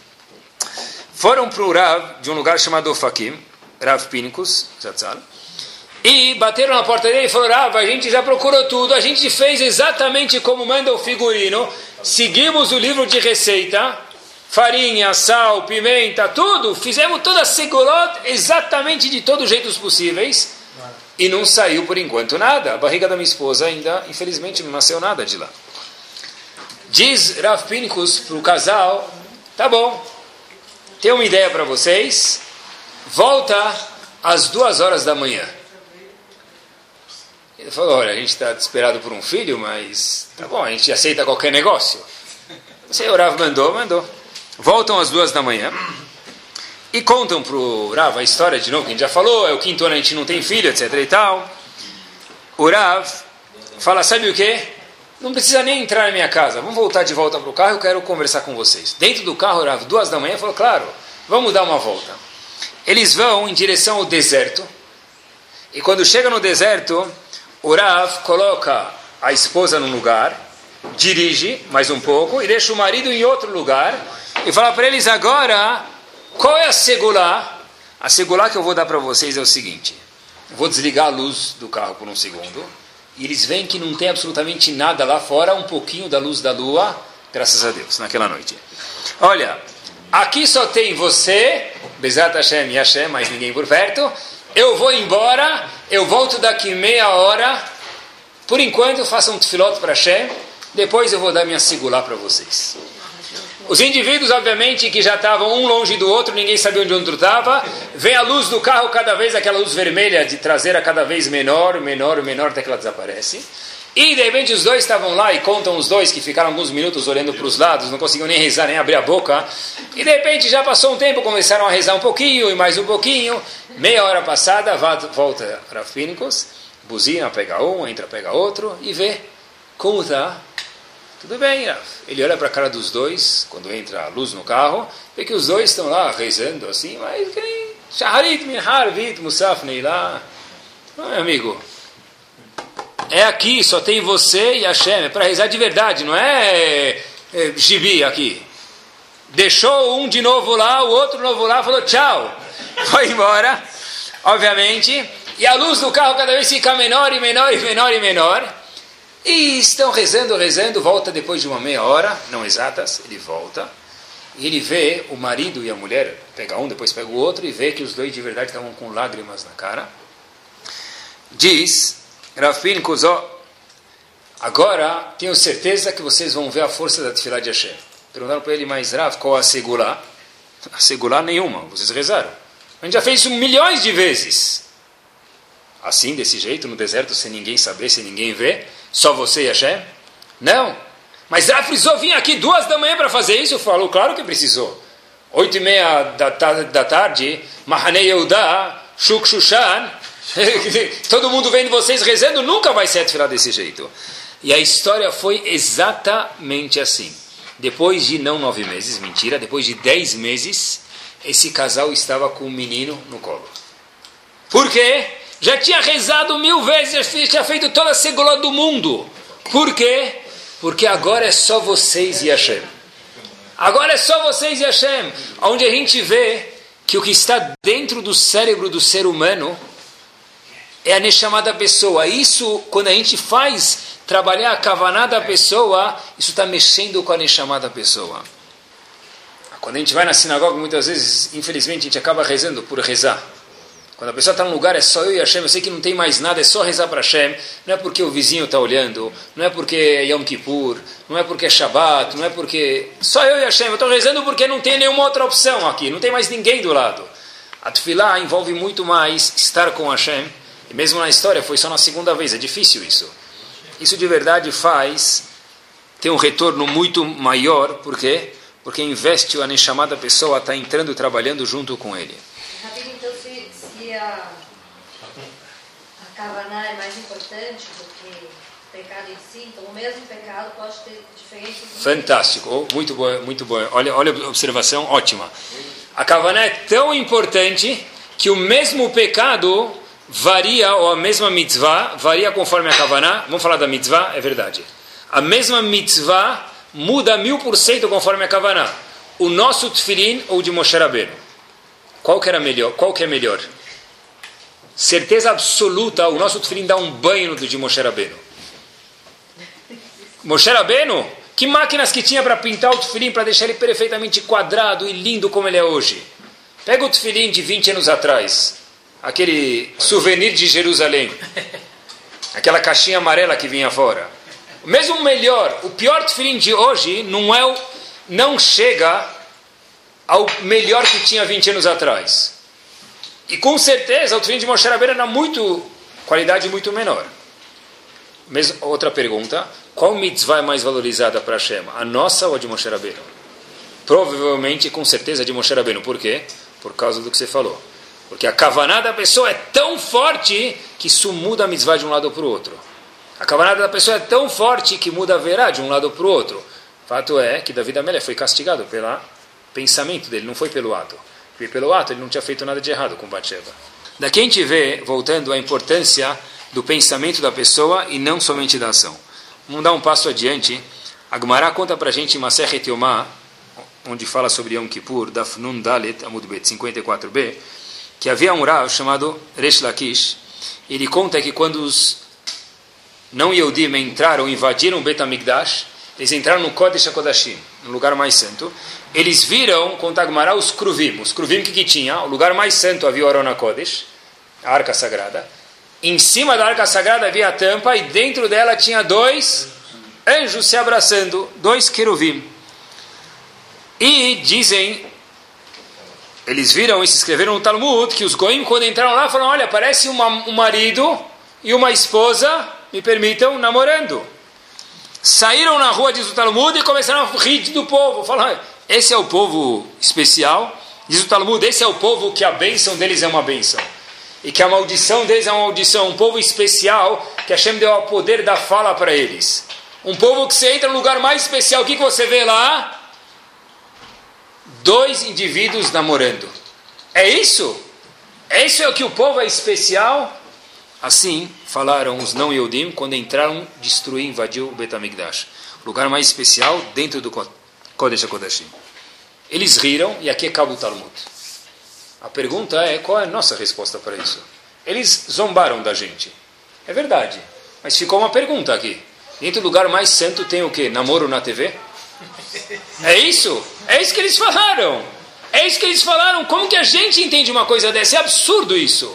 Foram para o Rav, de um lugar chamado Fakim, Rav Pinicus, Zatzal, e bateram na porta dele e falaram: ah, a gente já procurou tudo, a gente fez exatamente como manda o figurino, seguimos o livro de receita, farinha, sal, pimenta, tudo, fizemos toda a segurot exatamente de todos os jeitos possíveis, e não saiu por enquanto nada. A barriga da minha esposa ainda, infelizmente, não nasceu nada de lá. Diz Rav Pinicus para o casal: tá bom, tem uma ideia para vocês, volta às duas horas da manhã. Ele falou, olha, a gente está desesperado por um filho, mas tá bom, a gente aceita qualquer negócio. O senhor Rav mandou, mandou. Voltam às duas da manhã e contam para o Rav a história de novo, que a gente já falou, é o quinto ano a gente não tem filho, etc e tal. O Rav fala, sabe o que? Não precisa nem entrar na minha casa, vamos voltar de volta para o carro, eu quero conversar com vocês. Dentro do carro, o Rav, duas da manhã, falou, claro, vamos dar uma volta. Eles vão em direção ao deserto, e quando chegam no deserto, o Rav coloca a esposa num lugar, dirige mais um pouco e deixa o marido em outro lugar e fala para eles agora qual é a segulá. A segulá que eu vou dar para vocês é o seguinte: vou desligar a luz do carro por um segundo e eles veem que não tem absolutamente nada lá fora, um pouquinho da luz da lua, graças a Deus, naquela noite. Olha, aqui só tem você, Bezat Hashem e Hashem, mais ninguém por perto. Eu vou embora eu volto daqui meia hora. Por enquanto, façam um tefilot para Hashem. Depois eu vou dar minha segulá para vocês. Os indivíduos, obviamente, que já estavam um longe do outro, ninguém sabia onde o outro estava. Vem a luz do carro cada vez, aquela luz vermelha de traseira cada vez menor, menor, menor, até que ela desaparece. E de repente os dois estavam lá e contam os dois que ficaram alguns minutos olhando para os lados, não conseguiam nem rezar, nem abrir a boca. E de repente já passou um tempo, começaram a rezar um pouquinho e mais um pouquinho. Meia hora passada, volta para Fínicos, buzina, pega um, entra, pega outro e vê como está. Tudo bem, ele olha para a cara dos dois, quando entra a luz no carro, vê que os dois estão lá rezando assim, mas quem? Shaharit min harvit musafnei lá. Meu amigo, é aqui, só tem você e Hashem, é para rezar de verdade, não é, é gibi aqui. Deixou um de novo lá, o outro novo lá, falou tchau. [laughs] Foi embora, obviamente. E a luz do carro cada vez fica menor e menor e menor e menor. E estão rezando, rezando, volta depois de uma meia hora, não exatas, ele volta. E ele vê o marido e a mulher, pega um, depois pega o outro, e vê que os dois de verdade estavam com lágrimas na cara. Diz Rav Pinkus, agora tenho certeza que vocês vão ver a força da Tfilah de Hashem. Perguntaram para ele, mas Rav, qual a segulá? A segulá nenhuma, vocês rezaram. A gente já fez isso milhões de vezes. Assim, desse jeito, no deserto, sem ninguém saber, sem ninguém ver, só você e Hashem? Não. Mas Rav precisou vir aqui duas da manhã para fazer isso? Falou, claro que precisou. Oito e meia da, da tarde, Mahanei Yehuda, Shuk Shushan, [laughs] Todo mundo vendo vocês rezando, nunca vai ser a desse jeito. E a história foi exatamente assim. Depois de não nove meses, mentira, depois de dez meses, esse casal estava com um menino no colo. Por quê? Já tinha rezado mil vezes, já tinha feito toda a segula do mundo. Por quê? Porque agora é só vocês e Hashem. Agora é só vocês e Hashem. Onde a gente vê que o que está dentro do cérebro do ser humano é a Neshama pessoa. Isso, quando a gente faz trabalhar a Kavaná da pessoa, isso está mexendo com a Neshama pessoa. Quando a gente vai na sinagoga, muitas vezes, infelizmente, a gente acaba rezando por rezar. Quando a pessoa está num lugar, é só eu e Hashem, eu sei que não tem mais nada, é só rezar para Hashem. Não é porque o vizinho está olhando, não é porque é Yom Kippur, não é porque é Shabbat, não é porque... Só eu e Hashem, eu estou rezando porque não tem nenhuma outra opção aqui, não tem mais ninguém do lado. A Tfilah envolve muito mais estar com Hashem, e mesmo na história foi só na segunda vez, é difícil isso. Isso de verdade faz ter um retorno muito maior, por quê? Porque investe a chamada pessoa está entrando trabalhando junto com ele a, Kavaná é mais importante do que o pecado em si, então o mesmo pecado pode ter diferentes. Fantástico, muito bom, muito bom. Olha, olha a observação ótima. A Kavaná é tão importante que o mesmo pecado varia, ou a mesma mitzvah, varia conforme a Kavaná. Vamos falar da mitzvah? É verdade. A mesma mitzvah muda mil por cento conforme a Kavaná. O nosso tefilin ou de Moshe Rabbeinu? Qual que era melhor? Qual que é melhor? Certeza absoluta, o nosso tefilim dá um banho no de Moshe Rabbeinu. Moshe Rabbeinu, que máquinas que tinha para pintar o tefilim, para deixar ele perfeitamente quadrado e lindo como ele é hoje. Pega o tefilim de 20 anos atrás, aquele souvenir de Jerusalém, [laughs] aquela caixinha amarela que vinha fora. Mesmo melhor, o pior tefilim de hoje não é o, não chega ao melhor que tinha 20 anos atrás. E com certeza o Tefilin de Moshe Rabbeinu era muito, qualidade muito menor. Mesmo, outra pergunta, qual mitzvah é mais valorizada para Hashem? A nossa ou a de Moshe Rabbeinu? Provavelmente, com certeza, a de Moshe Rabbeinu. Por quê? Por causa do que você falou. Porque a kavaná da pessoa é tão forte que isso muda a mitzvah de um lado para o outro. A kavaná da pessoa é tão forte que muda a verá de um lado para o outro. Fato é que Davi Amélia foi castigado pelo pensamento dele, não foi pelo ato. E pelo ato ele não tinha feito nada de errado com Batsheva. Daqui a gente vê, voltando, a importância do pensamento da pessoa e não somente da ação. Vamos dar um passo adiante. Agmará conta para a gente em Maser Yomá, onde fala sobre Yom Kippur, Dafnun Dalet, Amud Bet 54b, que havia um Rav chamado Resh Lakish. Ele conta que quando os não Yehudim entraram, invadiram Bet HaMikdash, eles entraram no Kodesh HaKodashim, no lugar mais santo, eles viram, com Tagmará, os Kruvim. Os Kruvim que, que tinha? O lugar mais santo havia o Arona Kodesh, a Arca Sagrada. Em cima da Arca Sagrada havia a tampa e dentro dela tinha dois anjos se abraçando, dois queruvim. E dizem, eles viram e se escreveram no Talmud, que os Goim, quando entraram lá, falaram, olha, parece uma, um marido e uma esposa, me permitam, namorando. Saíram na rua, diz o Talmud, e começaram a rir do povo. Falaram, esse é o povo especial. Diz o Talmud, esse é o povo que a bênção deles é uma bênção. E que a maldição deles é uma maldição. Um povo especial que Hashem deu o poder da fala para eles. Um povo que você entra no lugar mais especial. O que, que você vê lá? Dois indivíduos namorando. É isso? É isso é o que o povo é especial? Assim falaram os não Yodim quando entraram destruir, invadir o Betamigdash. O lugar mais especial dentro do Kodesh HaKodeshim. Eles riram e aqui acaba o Talmud. A pergunta é, qual é a nossa resposta para isso? Eles zombaram da gente. É verdade. Mas ficou uma pergunta aqui. Dentro do lugar mais santo tem o quê? Namoro na TV? É isso? É isso que eles falaram. É isso que eles falaram. Como que a gente entende uma coisa dessa? É absurdo isso.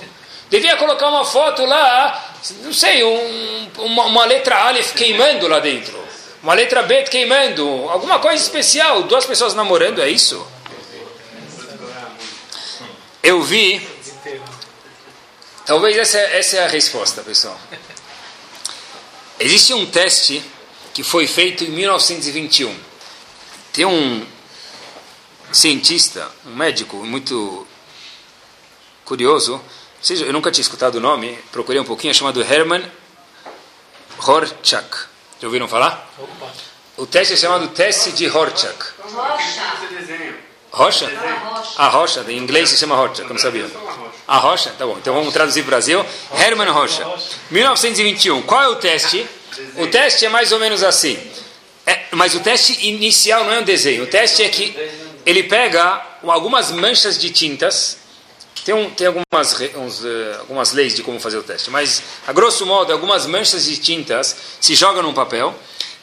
Devia colocar uma foto lá, não sei, um, uma, uma letra Aleph queimando lá dentro. Uma letra B queimando, alguma coisa especial, duas pessoas namorando, é isso? Eu vi. Talvez essa, essa é a resposta, pessoal. Existe um teste que foi feito em 1921. Tem um cientista, um médico muito curioso, eu nunca tinha escutado o nome, procurei um pouquinho, é chamado Hermann Horchak. Já ouviram falar? Opa. O teste é chamado teste de Horchak. Rocha. Rocha? A rocha, em inglês se chama Rocha, não sabia. A rocha? Tá bom, então vamos traduzir para o Brasil. Hermann Rocha. 1921. Qual é o teste? O teste é mais ou menos assim. É, mas o teste inicial não é um desenho. O teste é que ele pega algumas manchas de tintas. Tem, um, tem algumas, uns, uh, algumas leis de como fazer o teste, mas a grosso modo, algumas manchas de tintas se jogam num papel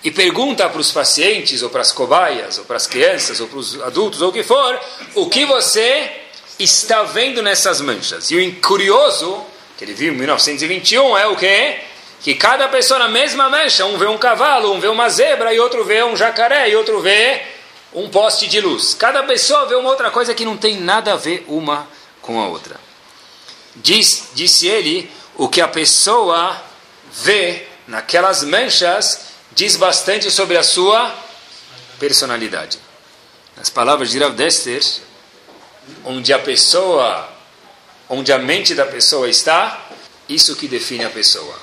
e pergunta para os pacientes, ou para as cobaias, ou para as crianças, ou para os adultos, ou o que for, o que você está vendo nessas manchas. E o curioso, que ele viu em 1921, é o quê? Que cada pessoa na mesma mancha, um vê um cavalo, um vê uma zebra, e outro vê um jacaré, e outro vê um poste de luz. Cada pessoa vê uma outra coisa que não tem nada a ver uma com a outra. Diz, disse ele, o que a pessoa vê naquelas manchas diz bastante sobre a sua personalidade. Nas palavras de Rav Dester, onde a pessoa, onde a mente da pessoa está, isso que define a pessoa.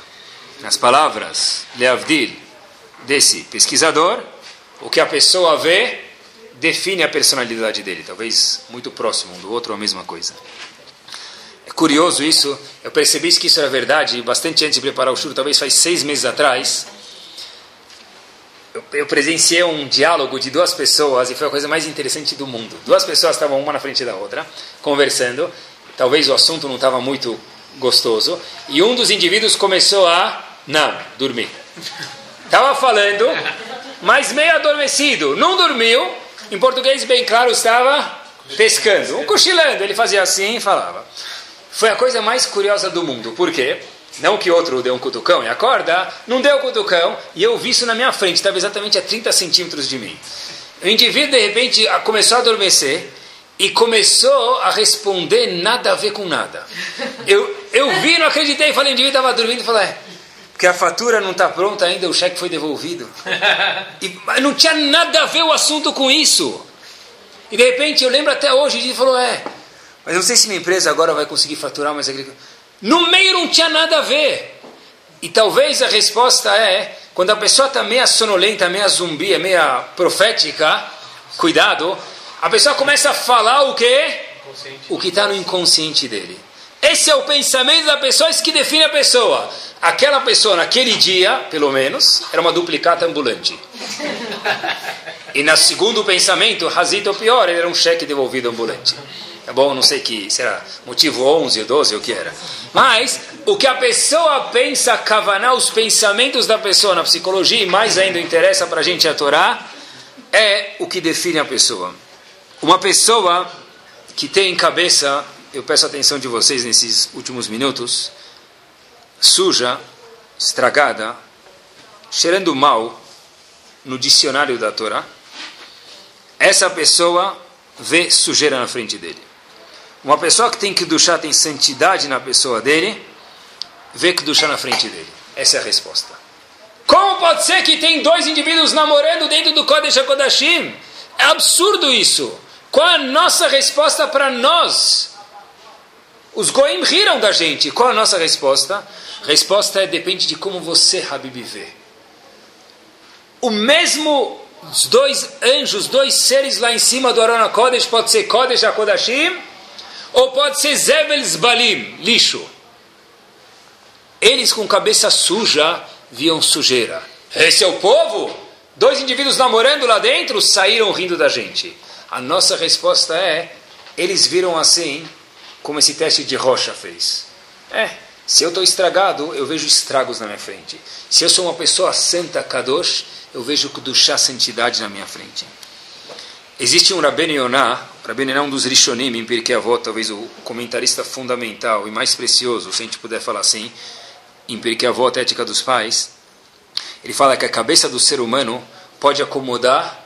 Nas palavras Leavdil desse pesquisador, o que a pessoa vê define a personalidade dele, talvez muito próximo um do outro a mesma coisa. É curioso isso, eu percebi que isso era verdade bastante antes de preparar o show, talvez faz seis meses atrás. Eu, eu presenciei um diálogo de duas pessoas e foi a coisa mais interessante do mundo. Duas pessoas estavam uma na frente da outra, conversando, talvez o assunto não estava muito gostoso, e um dos indivíduos começou a, não, dormir. Estava falando, mas meio adormecido, não dormiu, em português, bem claro, estava pescando, um cochilando. Ele fazia assim e falava. Foi a coisa mais curiosa do mundo. Por quê? Não que outro deu um cutucão e acorda, não deu cutucão, e eu vi isso na minha frente, estava exatamente a 30 centímetros de mim. O indivíduo, de repente, começou a adormecer e começou a responder nada a ver com nada. Eu, eu vi, não acreditei, falei, o indivíduo estava dormindo falei, porque a fatura não está pronta ainda, o cheque foi devolvido. E não tinha nada a ver o assunto com isso. E de repente, eu lembro até hoje, ele falou, é, mas não sei se minha empresa agora vai conseguir faturar mais agricultura. No meio não tinha nada a ver. E talvez a resposta é, quando a pessoa está meia sonolenta, meia zumbi, meia profética, cuidado, a pessoa começa a falar o quê? O que está no inconsciente dele. Esse é o pensamento da pessoa, isso que define a pessoa. Aquela pessoa, naquele dia, pelo menos, era uma duplicata ambulante. E no segundo pensamento, Hazito pior, ele era um cheque devolvido ambulante. Tá bom? Não sei que, se era motivo 11 ou 12 ou o que era. Mas, o que a pessoa pensa, cavanar os pensamentos da pessoa na psicologia, e mais ainda interessa para a gente a Torá, é o que define a pessoa. Uma pessoa que tem cabeça eu peço a atenção de vocês nesses últimos minutos, suja, estragada, cheirando mal no dicionário da Torá, essa pessoa vê sujeira na frente dele. Uma pessoa que tem que duchar, tem santidade na pessoa dele, vê que duchar na frente dele. Essa é a resposta. Como pode ser que tem dois indivíduos namorando dentro do Kodesh HaKodashim? É absurdo isso. Qual a nossa resposta para nós? Os goim riram da gente. Qual a nossa resposta? Resposta é depende de como você, Habib, vê. O mesmo os dois anjos, dois seres lá em cima do Arona Kodesh, pode ser Kodesh HaKodashim, ou pode ser Zebels Balim, lixo. Eles com cabeça suja viam sujeira. Esse é o povo? Dois indivíduos namorando lá dentro saíram rindo da gente. A nossa resposta é: eles viram assim como esse teste de rocha fez. É, se eu estou estragado, eu vejo estragos na minha frente. Se eu sou uma pessoa santa, Kadosh, eu vejo Kudushá, santidade na minha frente. Existe um Rabben Yonah, Rabben Yonah é um dos Rishonim em Pirkei Avot, talvez o comentarista fundamental e mais precioso, se a gente puder falar assim, em Pirkei Avot, Ética dos Pais. Ele fala que a cabeça do ser humano pode acomodar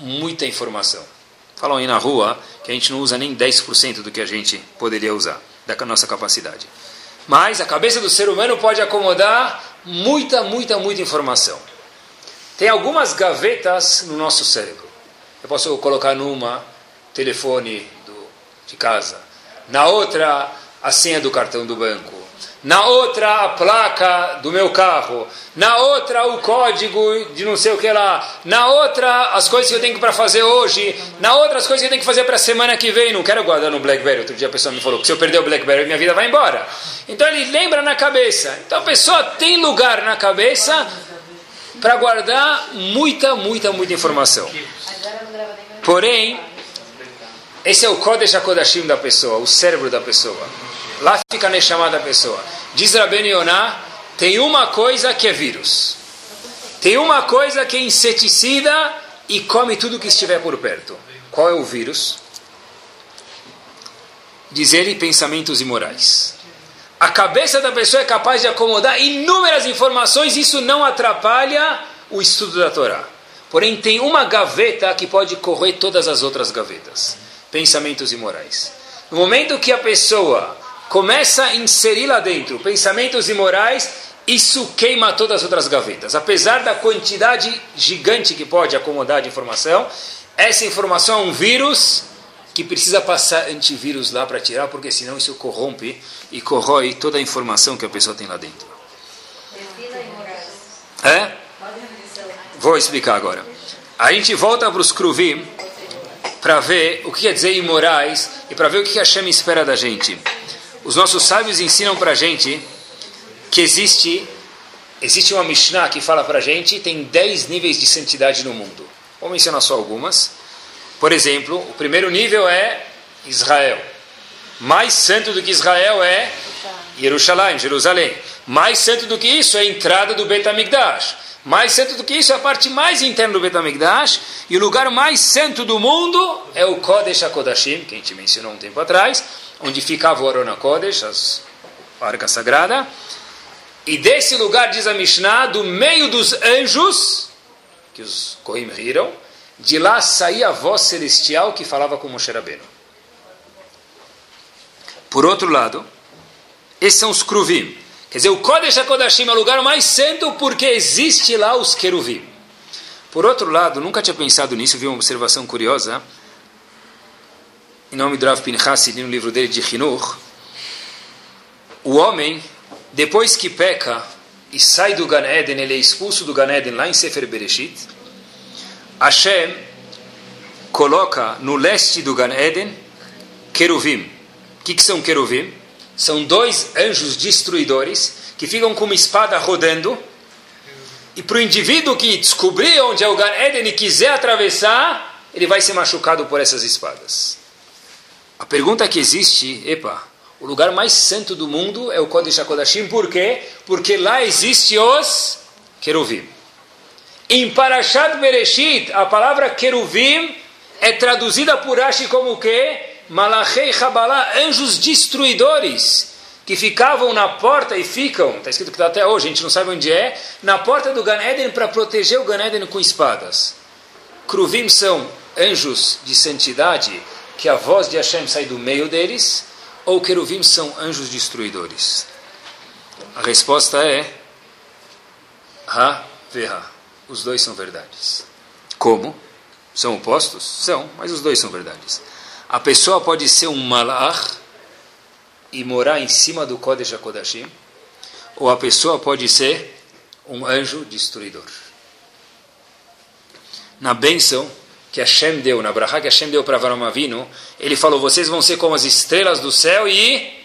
muita informação. Falam aí na rua que a gente não usa nem 10% do que a gente poderia usar, da nossa capacidade. Mas a cabeça do ser humano pode acomodar muita, muita, muita informação. Tem algumas gavetas no nosso cérebro. Eu posso colocar numa telefone do, de casa, na outra a senha do cartão do banco, na outra a placa do meu carro, na outra o código de não sei o que lá, na outra as coisas que eu tenho para fazer hoje, na outra as coisas que eu tenho que fazer para a semana que vem. Não quero guardar no BlackBerry. Outro dia a pessoa me falou que se eu perder o BlackBerry minha vida vai embora. Então ele lembra na cabeça. Então a pessoa tem lugar na cabeça para guardar muita, muita, muita informação. Porém, esse é o Kodesh HaKodashim da pessoa, o cérebro da pessoa. Lá fica a Neshama da pessoa. Diz Rabben Yonah, tem uma coisa que é vírus. Tem uma coisa que é inseticida e come tudo que estiver por perto. Qual é o vírus? Diz ele, pensamentos imorais. A cabeça da pessoa é capaz de acomodar inúmeras informações, isso não atrapalha o estudo da Torá. Porém, tem uma gaveta que pode correr todas as outras gavetas: pensamentos imorais. No momento que a pessoa começa a inserir lá dentro pensamentos imorais, isso queima todas as outras gavetas. Apesar da quantidade gigante que pode acomodar de informação, essa informação é um vírus que precisa passar antivírus lá para tirar, porque senão isso corrompe e corrói toda a informação que a pessoa tem lá dentro. É? Vou explicar agora. A gente volta para os Kruvim para ver o que quer dizer imorais e para ver o que a Hashem espera da gente. Os nossos sábios ensinam para a gente que existe, existe uma Mishnah que fala para a gente tem 10 níveis de santidade no mundo. Vou mencionar só algumas. Por exemplo, o primeiro nível é Israel. Mais santo do que Israel é Jerusalém, Jerusalém. Mais santo do que isso é a entrada do Betamigdash. Mais santo do que isso é a parte mais interna do Betamigdash. E o lugar mais santo do mundo é o Kodesh HaKodashim, que a gente mencionou um tempo atrás, onde ficava o Arona Kodesh, a arca sagrada. E desse lugar, diz a Mishnah, do meio dos anjos, que os Kohim riram, de lá saía a voz celestial que falava com Moshe Rabbeinu. Por outro lado, esses são os Kruvim. Quer dizer, o Kodesh HaKodashim é o lugar mais santo porque existe lá os Keruvim. Por outro lado, nunca tinha pensado nisso, vi uma observação curiosa. Em nome do Rav Pinchassi, no livro dele de Hinur, o homem, depois que peca e sai do Gan Eden, ele é expulso do Gan Eden lá em Sefer Bereshit, Hashem coloca no leste do Gan Eden queruvim. O que, que são queruvim? São dois anjos destruidores que ficam com uma espada rodando. E para o indivíduo que descobrir onde é o Gan Eden e quiser atravessar, ele vai ser machucado por essas espadas. A pergunta que existe, epa, o lugar mais santo do mundo é o Kodesh HaKodashim, por quê? Porque lá existe os queruvim. Em Parashat Bereshit, a palavra queruvim é traduzida por Rashi como o quê? Malachei Chabalá, anjos destruidores, que ficavam na porta e ficam, está escrito que está até hoje, a gente não sabe onde é, na porta do Gan Eden para proteger o Gan Eden com espadas. Kruvim são anjos de santidade, que a voz de Hashem sai do meio deles, ou queruvim são anjos destruidores? A resposta é Ha, Verha. Os dois são verdades. Como? São opostos? São, mas os dois são verdades. A pessoa pode ser um malach e morar em cima do Kodesh HaKodashim, ou a pessoa pode ser um anjo destruidor. Na bênção que Hashem deu, na brachá que Hashem deu para Avram ele falou, vocês vão ser como as estrelas do céu e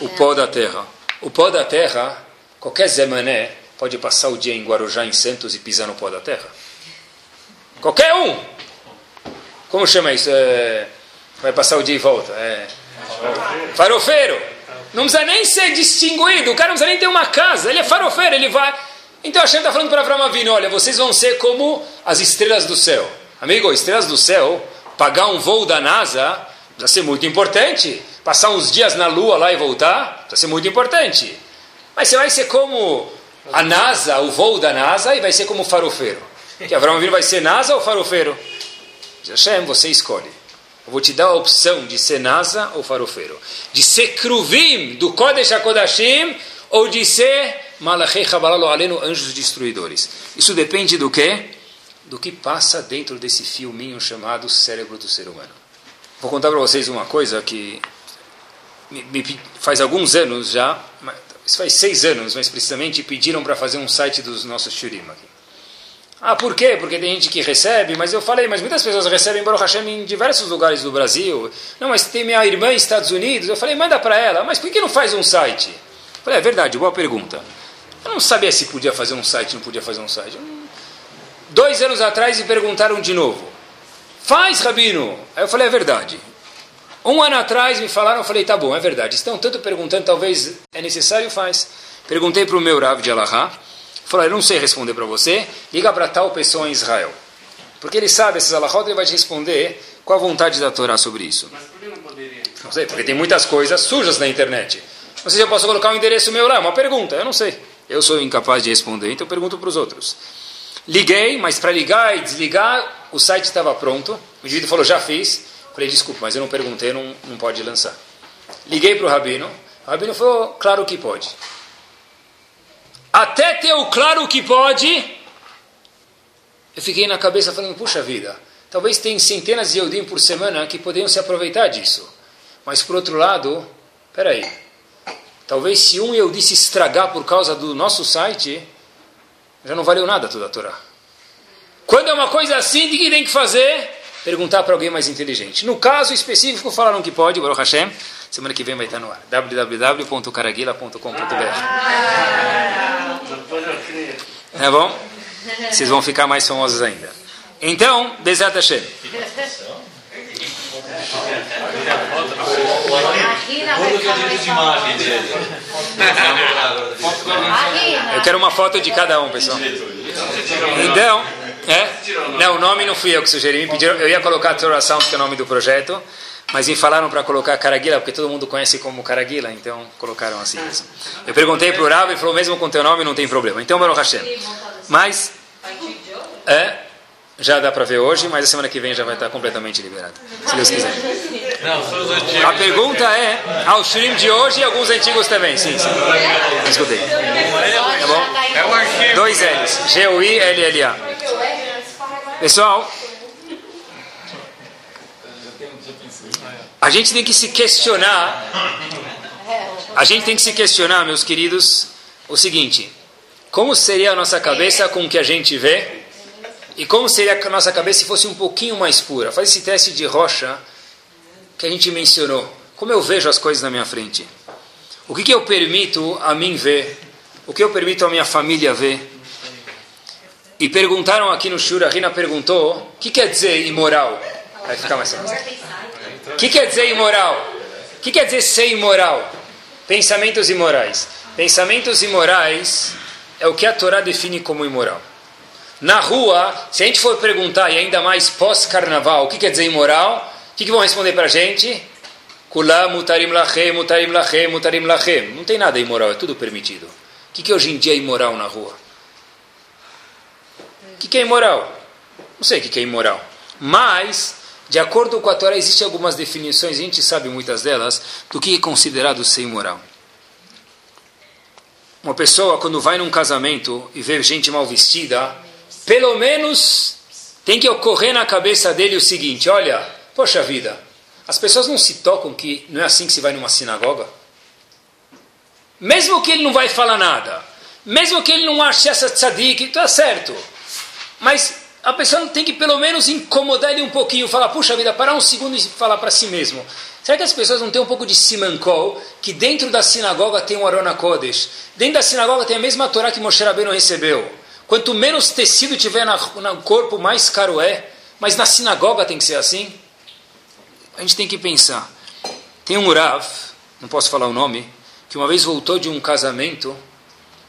o pó da terra. O pó da terra, qualquer zemané, pode passar o dia em Guarujá, em Santos, e pisar no pó da terra? Qualquer um! Como chama isso? É... Vai passar o dia e volta. É... Farofeiro! Não precisa nem ser distinguido, o cara não precisa nem ter uma casa, ele é farofeiro, ele vai. Então a gente está falando para Avram olha, vocês vão ser como as estrelas do céu. Amigo, estrelas do céu, pagar um voo da NASA, precisa ser muito importante. Passar uns dias na lua lá e voltar, precisa ser muito importante. Mas você vai ser como a NASA, o voo da NASA, e vai ser como farofeiro. Que Abraão Avinu vai ser NASA ou farofeiro? Hashem, você escolhe. Eu vou te dar a opção de ser NASA ou farofeiro. De ser Kruvim, do Kodesh HaKodashim, ou de ser Malachei Chabalalo Aleno, anjos destruidores. Isso depende do quê? Do que passa dentro desse filminho chamado cérebro do ser humano. Vou contar para vocês uma coisa que me, me, faz alguns anos já, faz seis anos, mais precisamente, pediram para fazer um site dos nossos shurim aqui. Ah, por quê? Porque tem gente que recebe, mas eu falei, mas muitas pessoas recebem Baruch Hashem em diversos lugares do Brasil. Não, mas tem minha irmã nos Estados Unidos. Eu falei, manda para ela, mas por que não faz um site? Eu falei, é verdade, boa pergunta. Eu não sabia se podia fazer um site, não podia fazer um site. Dois anos atrás me perguntaram de novo. Faz, Rabino. Aí eu falei, é verdade. Um ano atrás me falaram, eu falei, tá bom, é verdade. Estão tanto perguntando, talvez é necessário, faz. Perguntei para o meu Rav de Alahá. Falou, eu não sei responder para você. Liga para tal pessoa em Israel. Porque ele sabe esses alahot, ele vai te responder qual a vontade da Torá sobre isso. Mas por que não poderia? Não sei, porque tem muitas coisas sujas na internet. Não sei se eu posso colocar um endereço meu lá, é uma pergunta, eu não sei. Eu sou incapaz de responder, então eu pergunto para os outros. Liguei, mas para ligar e desligar, o site estava pronto. O indivíduo falou, já fiz. Falei, desculpa, mas eu não perguntei, não, não pode lançar. Liguei para o Rabino. O Rabino falou, claro que pode. Até ter o claro que pode, eu fiquei na cabeça falando, puxa vida, talvez tem centenas de Eudim por semana que poderiam se aproveitar disso. Mas por outro lado, peraí, Talvez se um eu disse estragar por causa do nosso site, já não valeu nada toda a Torá. Quando é uma coisa assim, o que tem que fazer? Perguntar para alguém mais inteligente. No caso específico, falaram que pode, Baruch Hashem. Semana que vem vai estar no ar. www.caraguila.com.br É bom? Vocês vão ficar mais famosos ainda. Então, Bezat Hashem. Eu quero uma foto de cada um, pessoal. Então, é? Não, o nome não fui eu que sugeri. Me pediram, eu ia colocar Torah Sound, que é o nome do projeto, mas me falaram para colocar Caraguila, porque todo mundo conhece como Caraguila, então colocaram assim mesmo. Eu perguntei para o Rav e falou, mesmo com teu nome não tem problema. Então, Baruch Hashem. Mas, é, já dá para ver hoje, mas a semana que vem já vai estar completamente liberado, se Deus quiser. A pergunta é, ao stream de hoje e alguns antigos também, sim, sim. Escutei. Tá bom? Dois L's, G-U-I-L-L-A. Pessoal, a gente tem que se questionar, a gente tem que se questionar, meus queridos, o seguinte, como seria a nossa cabeça com o que a gente vê e como seria a nossa cabeça se fosse um pouquinho mais pura? Faz esse teste de rocha que a gente mencionou. Como eu vejo as coisas na minha frente? O que, que eu permito a mim ver? O que eu permito a minha família ver? E perguntaram aqui no Shura, a Rina perguntou, o que quer dizer imoral? Vai ficar mais fácil. O que quer dizer imoral? O que quer dizer ser imoral? Pensamentos imorais. Pensamentos imorais é o que a Torá define como imoral. Na rua, se a gente for perguntar, e ainda mais pós-carnaval, o que quer dizer imoral, o que, que vão responder para a gente? Mutarim mutarim mutarim. Não tem nada imoral, é tudo permitido. O que, que hoje em dia é imoral na rua? O que, que é imoral? Não sei o que, que é imoral. Mas, de acordo com a Torá, existem algumas definições, a gente sabe muitas delas, do que é considerado ser imoral. Uma pessoa, quando vai num casamento e vê gente mal vestida, pelo menos tem que ocorrer na cabeça dele o seguinte: olha, poxa vida, as pessoas não se tocam que não é assim que se vai numa sinagoga? Mesmo que ele não vai falar nada, mesmo que ele não ache essa tzadik, está certo, mas a pessoa tem que pelo menos incomodar ele um pouquinho, falar, puxa vida, parar um segundo e falar para si mesmo. Será que as pessoas não têm um pouco de simancol, que dentro da sinagoga tem um Arona Kodesh, dentro da sinagoga tem a mesma Torá que Moshe Rabbeinu recebeu? Quanto menos tecido tiver no corpo, mais caro é. Mas na sinagoga tem que ser assim? A gente tem que pensar. Tem um Rav, não posso falar o nome, que uma vez voltou de um casamento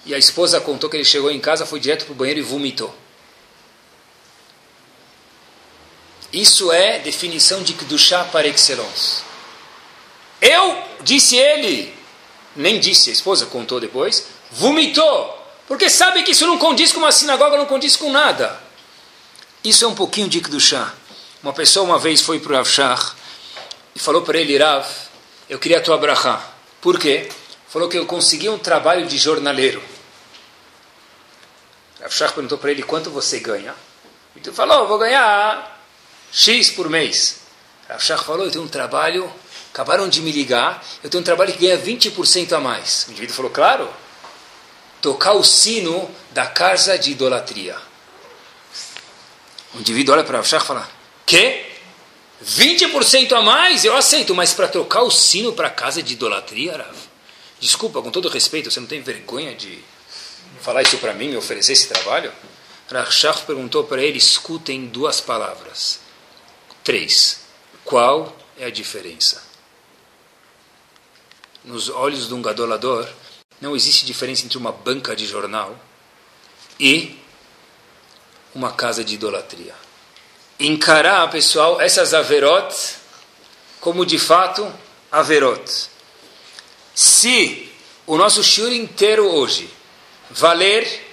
e a esposa contou que ele chegou em casa, foi direto para o banheiro e vomitou. Isso é definição de Kedushá par excellence. Eu, disse ele, nem disse, a esposa contou depois, vomitou. Porque sabe que isso não condiz com uma sinagoga, não condiz com nada. Isso é um pouquinho de chá. Uma pessoa uma vez foi para o Rav e falou para ele, Rav, eu queria a tua brachá. Por quê? Falou que eu consegui um trabalho de jornaleiro. Rav Shach perguntou para ele, quanto você ganha? E tu falou, vou ganhar X por mês. Rav Shach falou, eu tenho um trabalho, acabaram de me ligar, eu tenho um trabalho que ganha 20% a mais. O indivíduo falou, claro, tocar o sino da casa de idolatria. O indivíduo olha para o Shach e fala: Que? 20% a mais? Eu aceito, mas para trocar o sino para a casa de idolatria, Rav? Desculpa, com todo respeito, você não tem vergonha de falar isso para mim, me oferecer esse trabalho? Rachach perguntou para ele: escutem duas palavras. Três. Qual é a diferença? Nos olhos de um gadolador, não existe diferença entre uma banca de jornal e uma casa de idolatria. Encarar, pessoal, essas averot como de fato averot. Se o nosso shiur inteiro hoje valer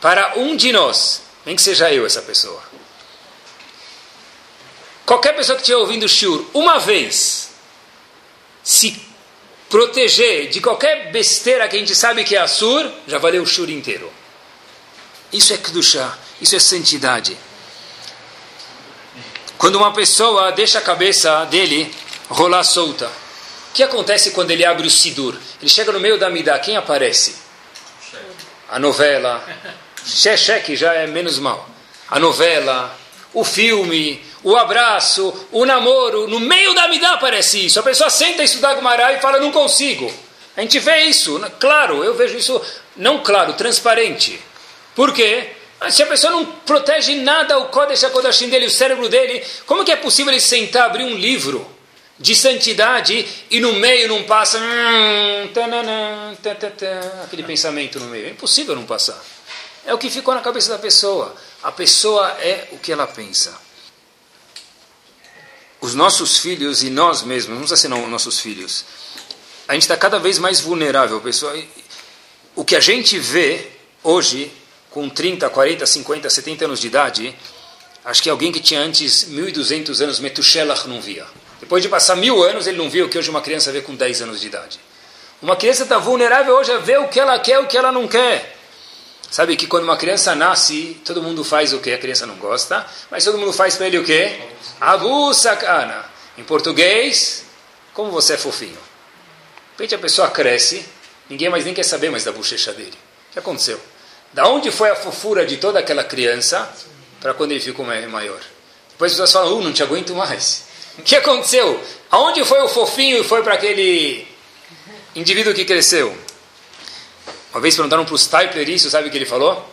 para um de nós, nem que seja eu essa pessoa, qualquer pessoa que estiver ouvindo o shiur uma vez, se proteger de qualquer besteira que a gente sabe que é assur, já valeu o shiur inteiro. Isso é Kedushá, isso é santidade. Quando uma pessoa deixa a cabeça dele rolar solta, o que acontece quando ele abre o Sidur? Ele chega no meio da Midah, quem aparece? A novela. Cheque já é menos mal. A novela, o filme, o abraço, o namoro. No meio da Midah aparece isso. A pessoa senta a estudar Gumará e fala, não consigo. A gente vê isso. Claro, eu vejo isso, não claro, transparente. Por quê? Se a pessoa não protege nada o Kodesh HaKodashim dele, o cérebro dele, como que é possível ele sentar, abrir um livro de santidade e no meio não passa hum, aquele pensamento no meio? É impossível não passar. É o que ficou na cabeça da pessoa. A pessoa é o que ela pensa. Os nossos filhos e nós mesmos, não precisa ser nossos filhos, a gente está cada vez mais vulnerável, pessoal. O que a gente vê hoje com 30, 40, 50, 70 anos de idade, acho que alguém que tinha antes 1.200 anos, Metushelach, não via. Depois de passar mil anos, ele não viu o que hoje uma criança vê com 10 anos de idade. Uma criança está vulnerável hoje a ver o que ela quer e o que ela não quer. Sabe que quando uma criança nasce, todo mundo faz o que a criança não gosta, mas todo mundo faz para ele o que? Abu sakana. Em português, como você é fofinho. De repente a pessoa cresce, ninguém mais nem quer saber mais da bochecha dele. O que aconteceu? Da onde foi a fofura de toda aquela criança para quando ele ficou maior? Depois as pessoas falam, uh, não te aguento mais. O que aconteceu? Aonde foi o fofinho e foi para aquele indivíduo que cresceu? Uma vez perguntaram para o Stipler isso, sabe o que ele falou?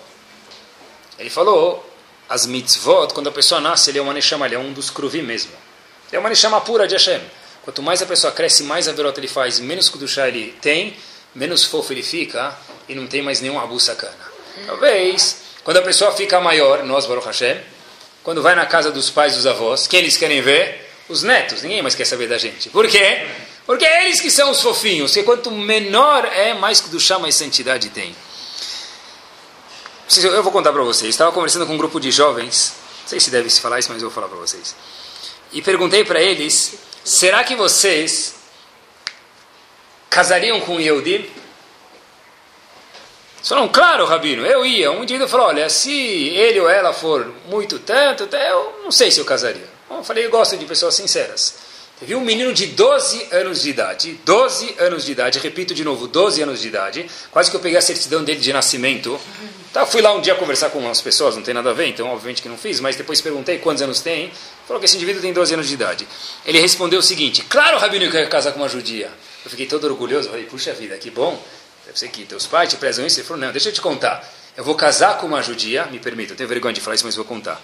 Ele falou, as mitzvot, quando a pessoa nasce, ele é uma neshama, ele é um dos kruvim mesmo. Ele é uma neshama pura de Hashem. Quanto mais a pessoa cresce, mais a verota ele faz, menos kudushá ele tem, menos fofo ele fica e não tem mais nenhum abu sacana. Talvez, quando a pessoa fica maior, nós, Baruch Hashem, quando vai na casa dos pais dos avós, quem eles querem ver? Os netos. Ninguém mais quer saber da gente. Por quê? Porque é eles que são os fofinhos. E quanto menor é, mais do chá, mais santidade tem. Eu vou contar para vocês. Estava conversando com um grupo de jovens. Não sei se deve se falar isso, mas eu vou falar para vocês. E perguntei para eles: será que vocês casariam com Yehudim? Falaram, claro, Rabino, eu ia. Um indivíduo falou, olha, se ele ou ela for muito tanto, eu não sei se eu casaria. Eu falei, eu gosto de pessoas sinceras. Teve um menino de 12 anos de idade, 12 anos de idade, repito de novo, 12 anos de idade, quase que eu peguei a certidão dele de nascimento. Tá, fui lá um dia conversar com umas pessoas, não tem nada a ver, então obviamente que não fiz, mas depois perguntei quantos anos tem, falou que esse indivíduo tem 12 anos de idade. Ele respondeu o seguinte, claro, Rabino, que eu ia casar com uma judia. Eu fiquei todo orgulhoso, falei, puxa vida, que bom. Deve ser que teus pais te prezam isso. Ele falou, não, deixa eu te contar. Eu vou casar com uma judia, me permita, eu tenho vergonha de falar isso, mas vou contar.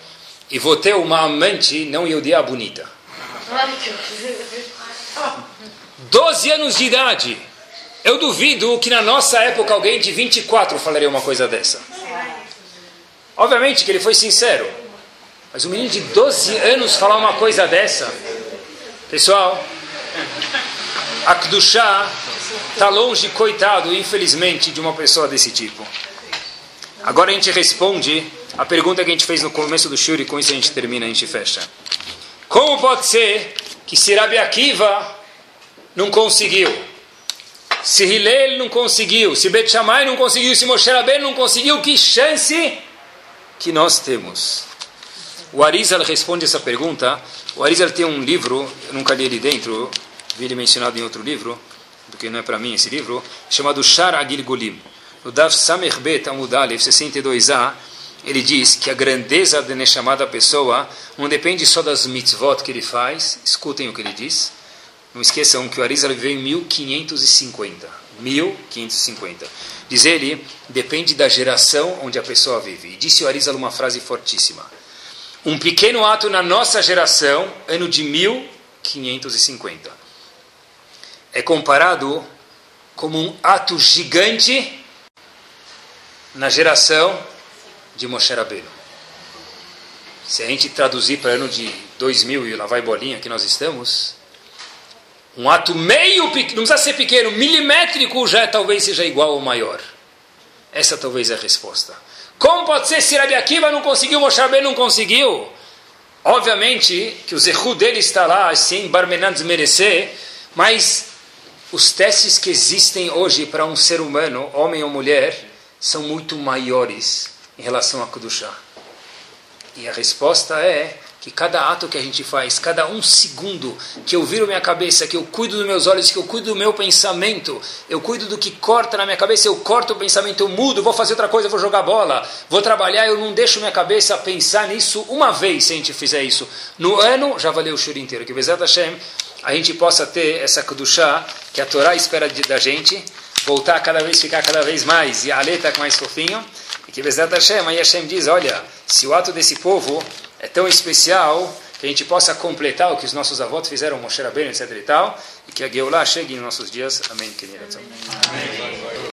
E vou ter uma amante não judia bonita. 12 anos de idade. Eu duvido que na nossa época alguém de 24 falaria uma coisa dessa. Obviamente que ele foi sincero. Mas um menino de 12 anos falar uma coisa dessa. Pessoal, a está longe, coitado, infelizmente, de uma pessoa desse tipo. Agora a gente responde a pergunta que a gente fez no começo do Shuri, com isso a gente termina, a gente fecha. Como pode ser que se Akiva não conseguiu, se Hillel não conseguiu, se Bet Shammai não conseguiu, se Moshe Rabbeinu não conseguiu, que chance que nós temos? O Arizal responde essa pergunta. O Arizal tem um livro, eu nunca li ele dentro, vi ele mencionado em outro livro, porque não é para mim esse livro, chamado Shar Agil Golim. No Daf Samer Bet Amud Aleph 62a, ele diz que a grandeza da chamada pessoa não depende só das mitzvot que ele faz, escutem o que ele diz. Não esqueçam que o Arizal viveu em 1550. 1550. Diz ele, depende da geração onde a pessoa vive. E disse o Arizal uma frase fortíssima. Um pequeno ato na nossa geração, ano de 1550, é comparado como um ato gigante na geração de Moshe Rabbeinu. Se a gente traduzir para ano de 2000 e lá vai bolinha que nós estamos, um ato meio não precisa ser pequeno, milimétrico já talvez seja igual ou maior. Essa talvez é a resposta. Como pode ser se Rabi Akiva não conseguiu, Moshe Rabbeinu não conseguiu? Obviamente que o zehu dele está lá, sem Barmenan desmerecer, mas os testes que existem hoje para um ser humano, homem ou mulher, são muito maiores em relação a Kudushá. E a resposta é que cada ato que a gente faz, cada um segundo que eu viro minha cabeça, que eu cuido dos meus olhos, que eu cuido do meu pensamento, eu cuido do que corta na minha cabeça, eu corto o pensamento, eu mudo, vou fazer outra coisa, vou jogar bola, vou trabalhar, eu não deixo minha cabeça pensar nisso uma vez se a gente fizer isso. No ano, já valeu o shur inteiro. Que Bezat Hashem, a gente possa ter essa Kudushá que a Torá espera de, da gente, voltar cada vez, ficar cada vez mais, e a letra mais fofinho, e que Bezat Hashem, aí Hashem diz, olha, se o ato desse povo é tão especial que a gente possa completar o que os nossos avós fizeram, Moshe Rabbeinu, etc e tal, e que a Geulah chegue em nossos dias. Amém. Amém.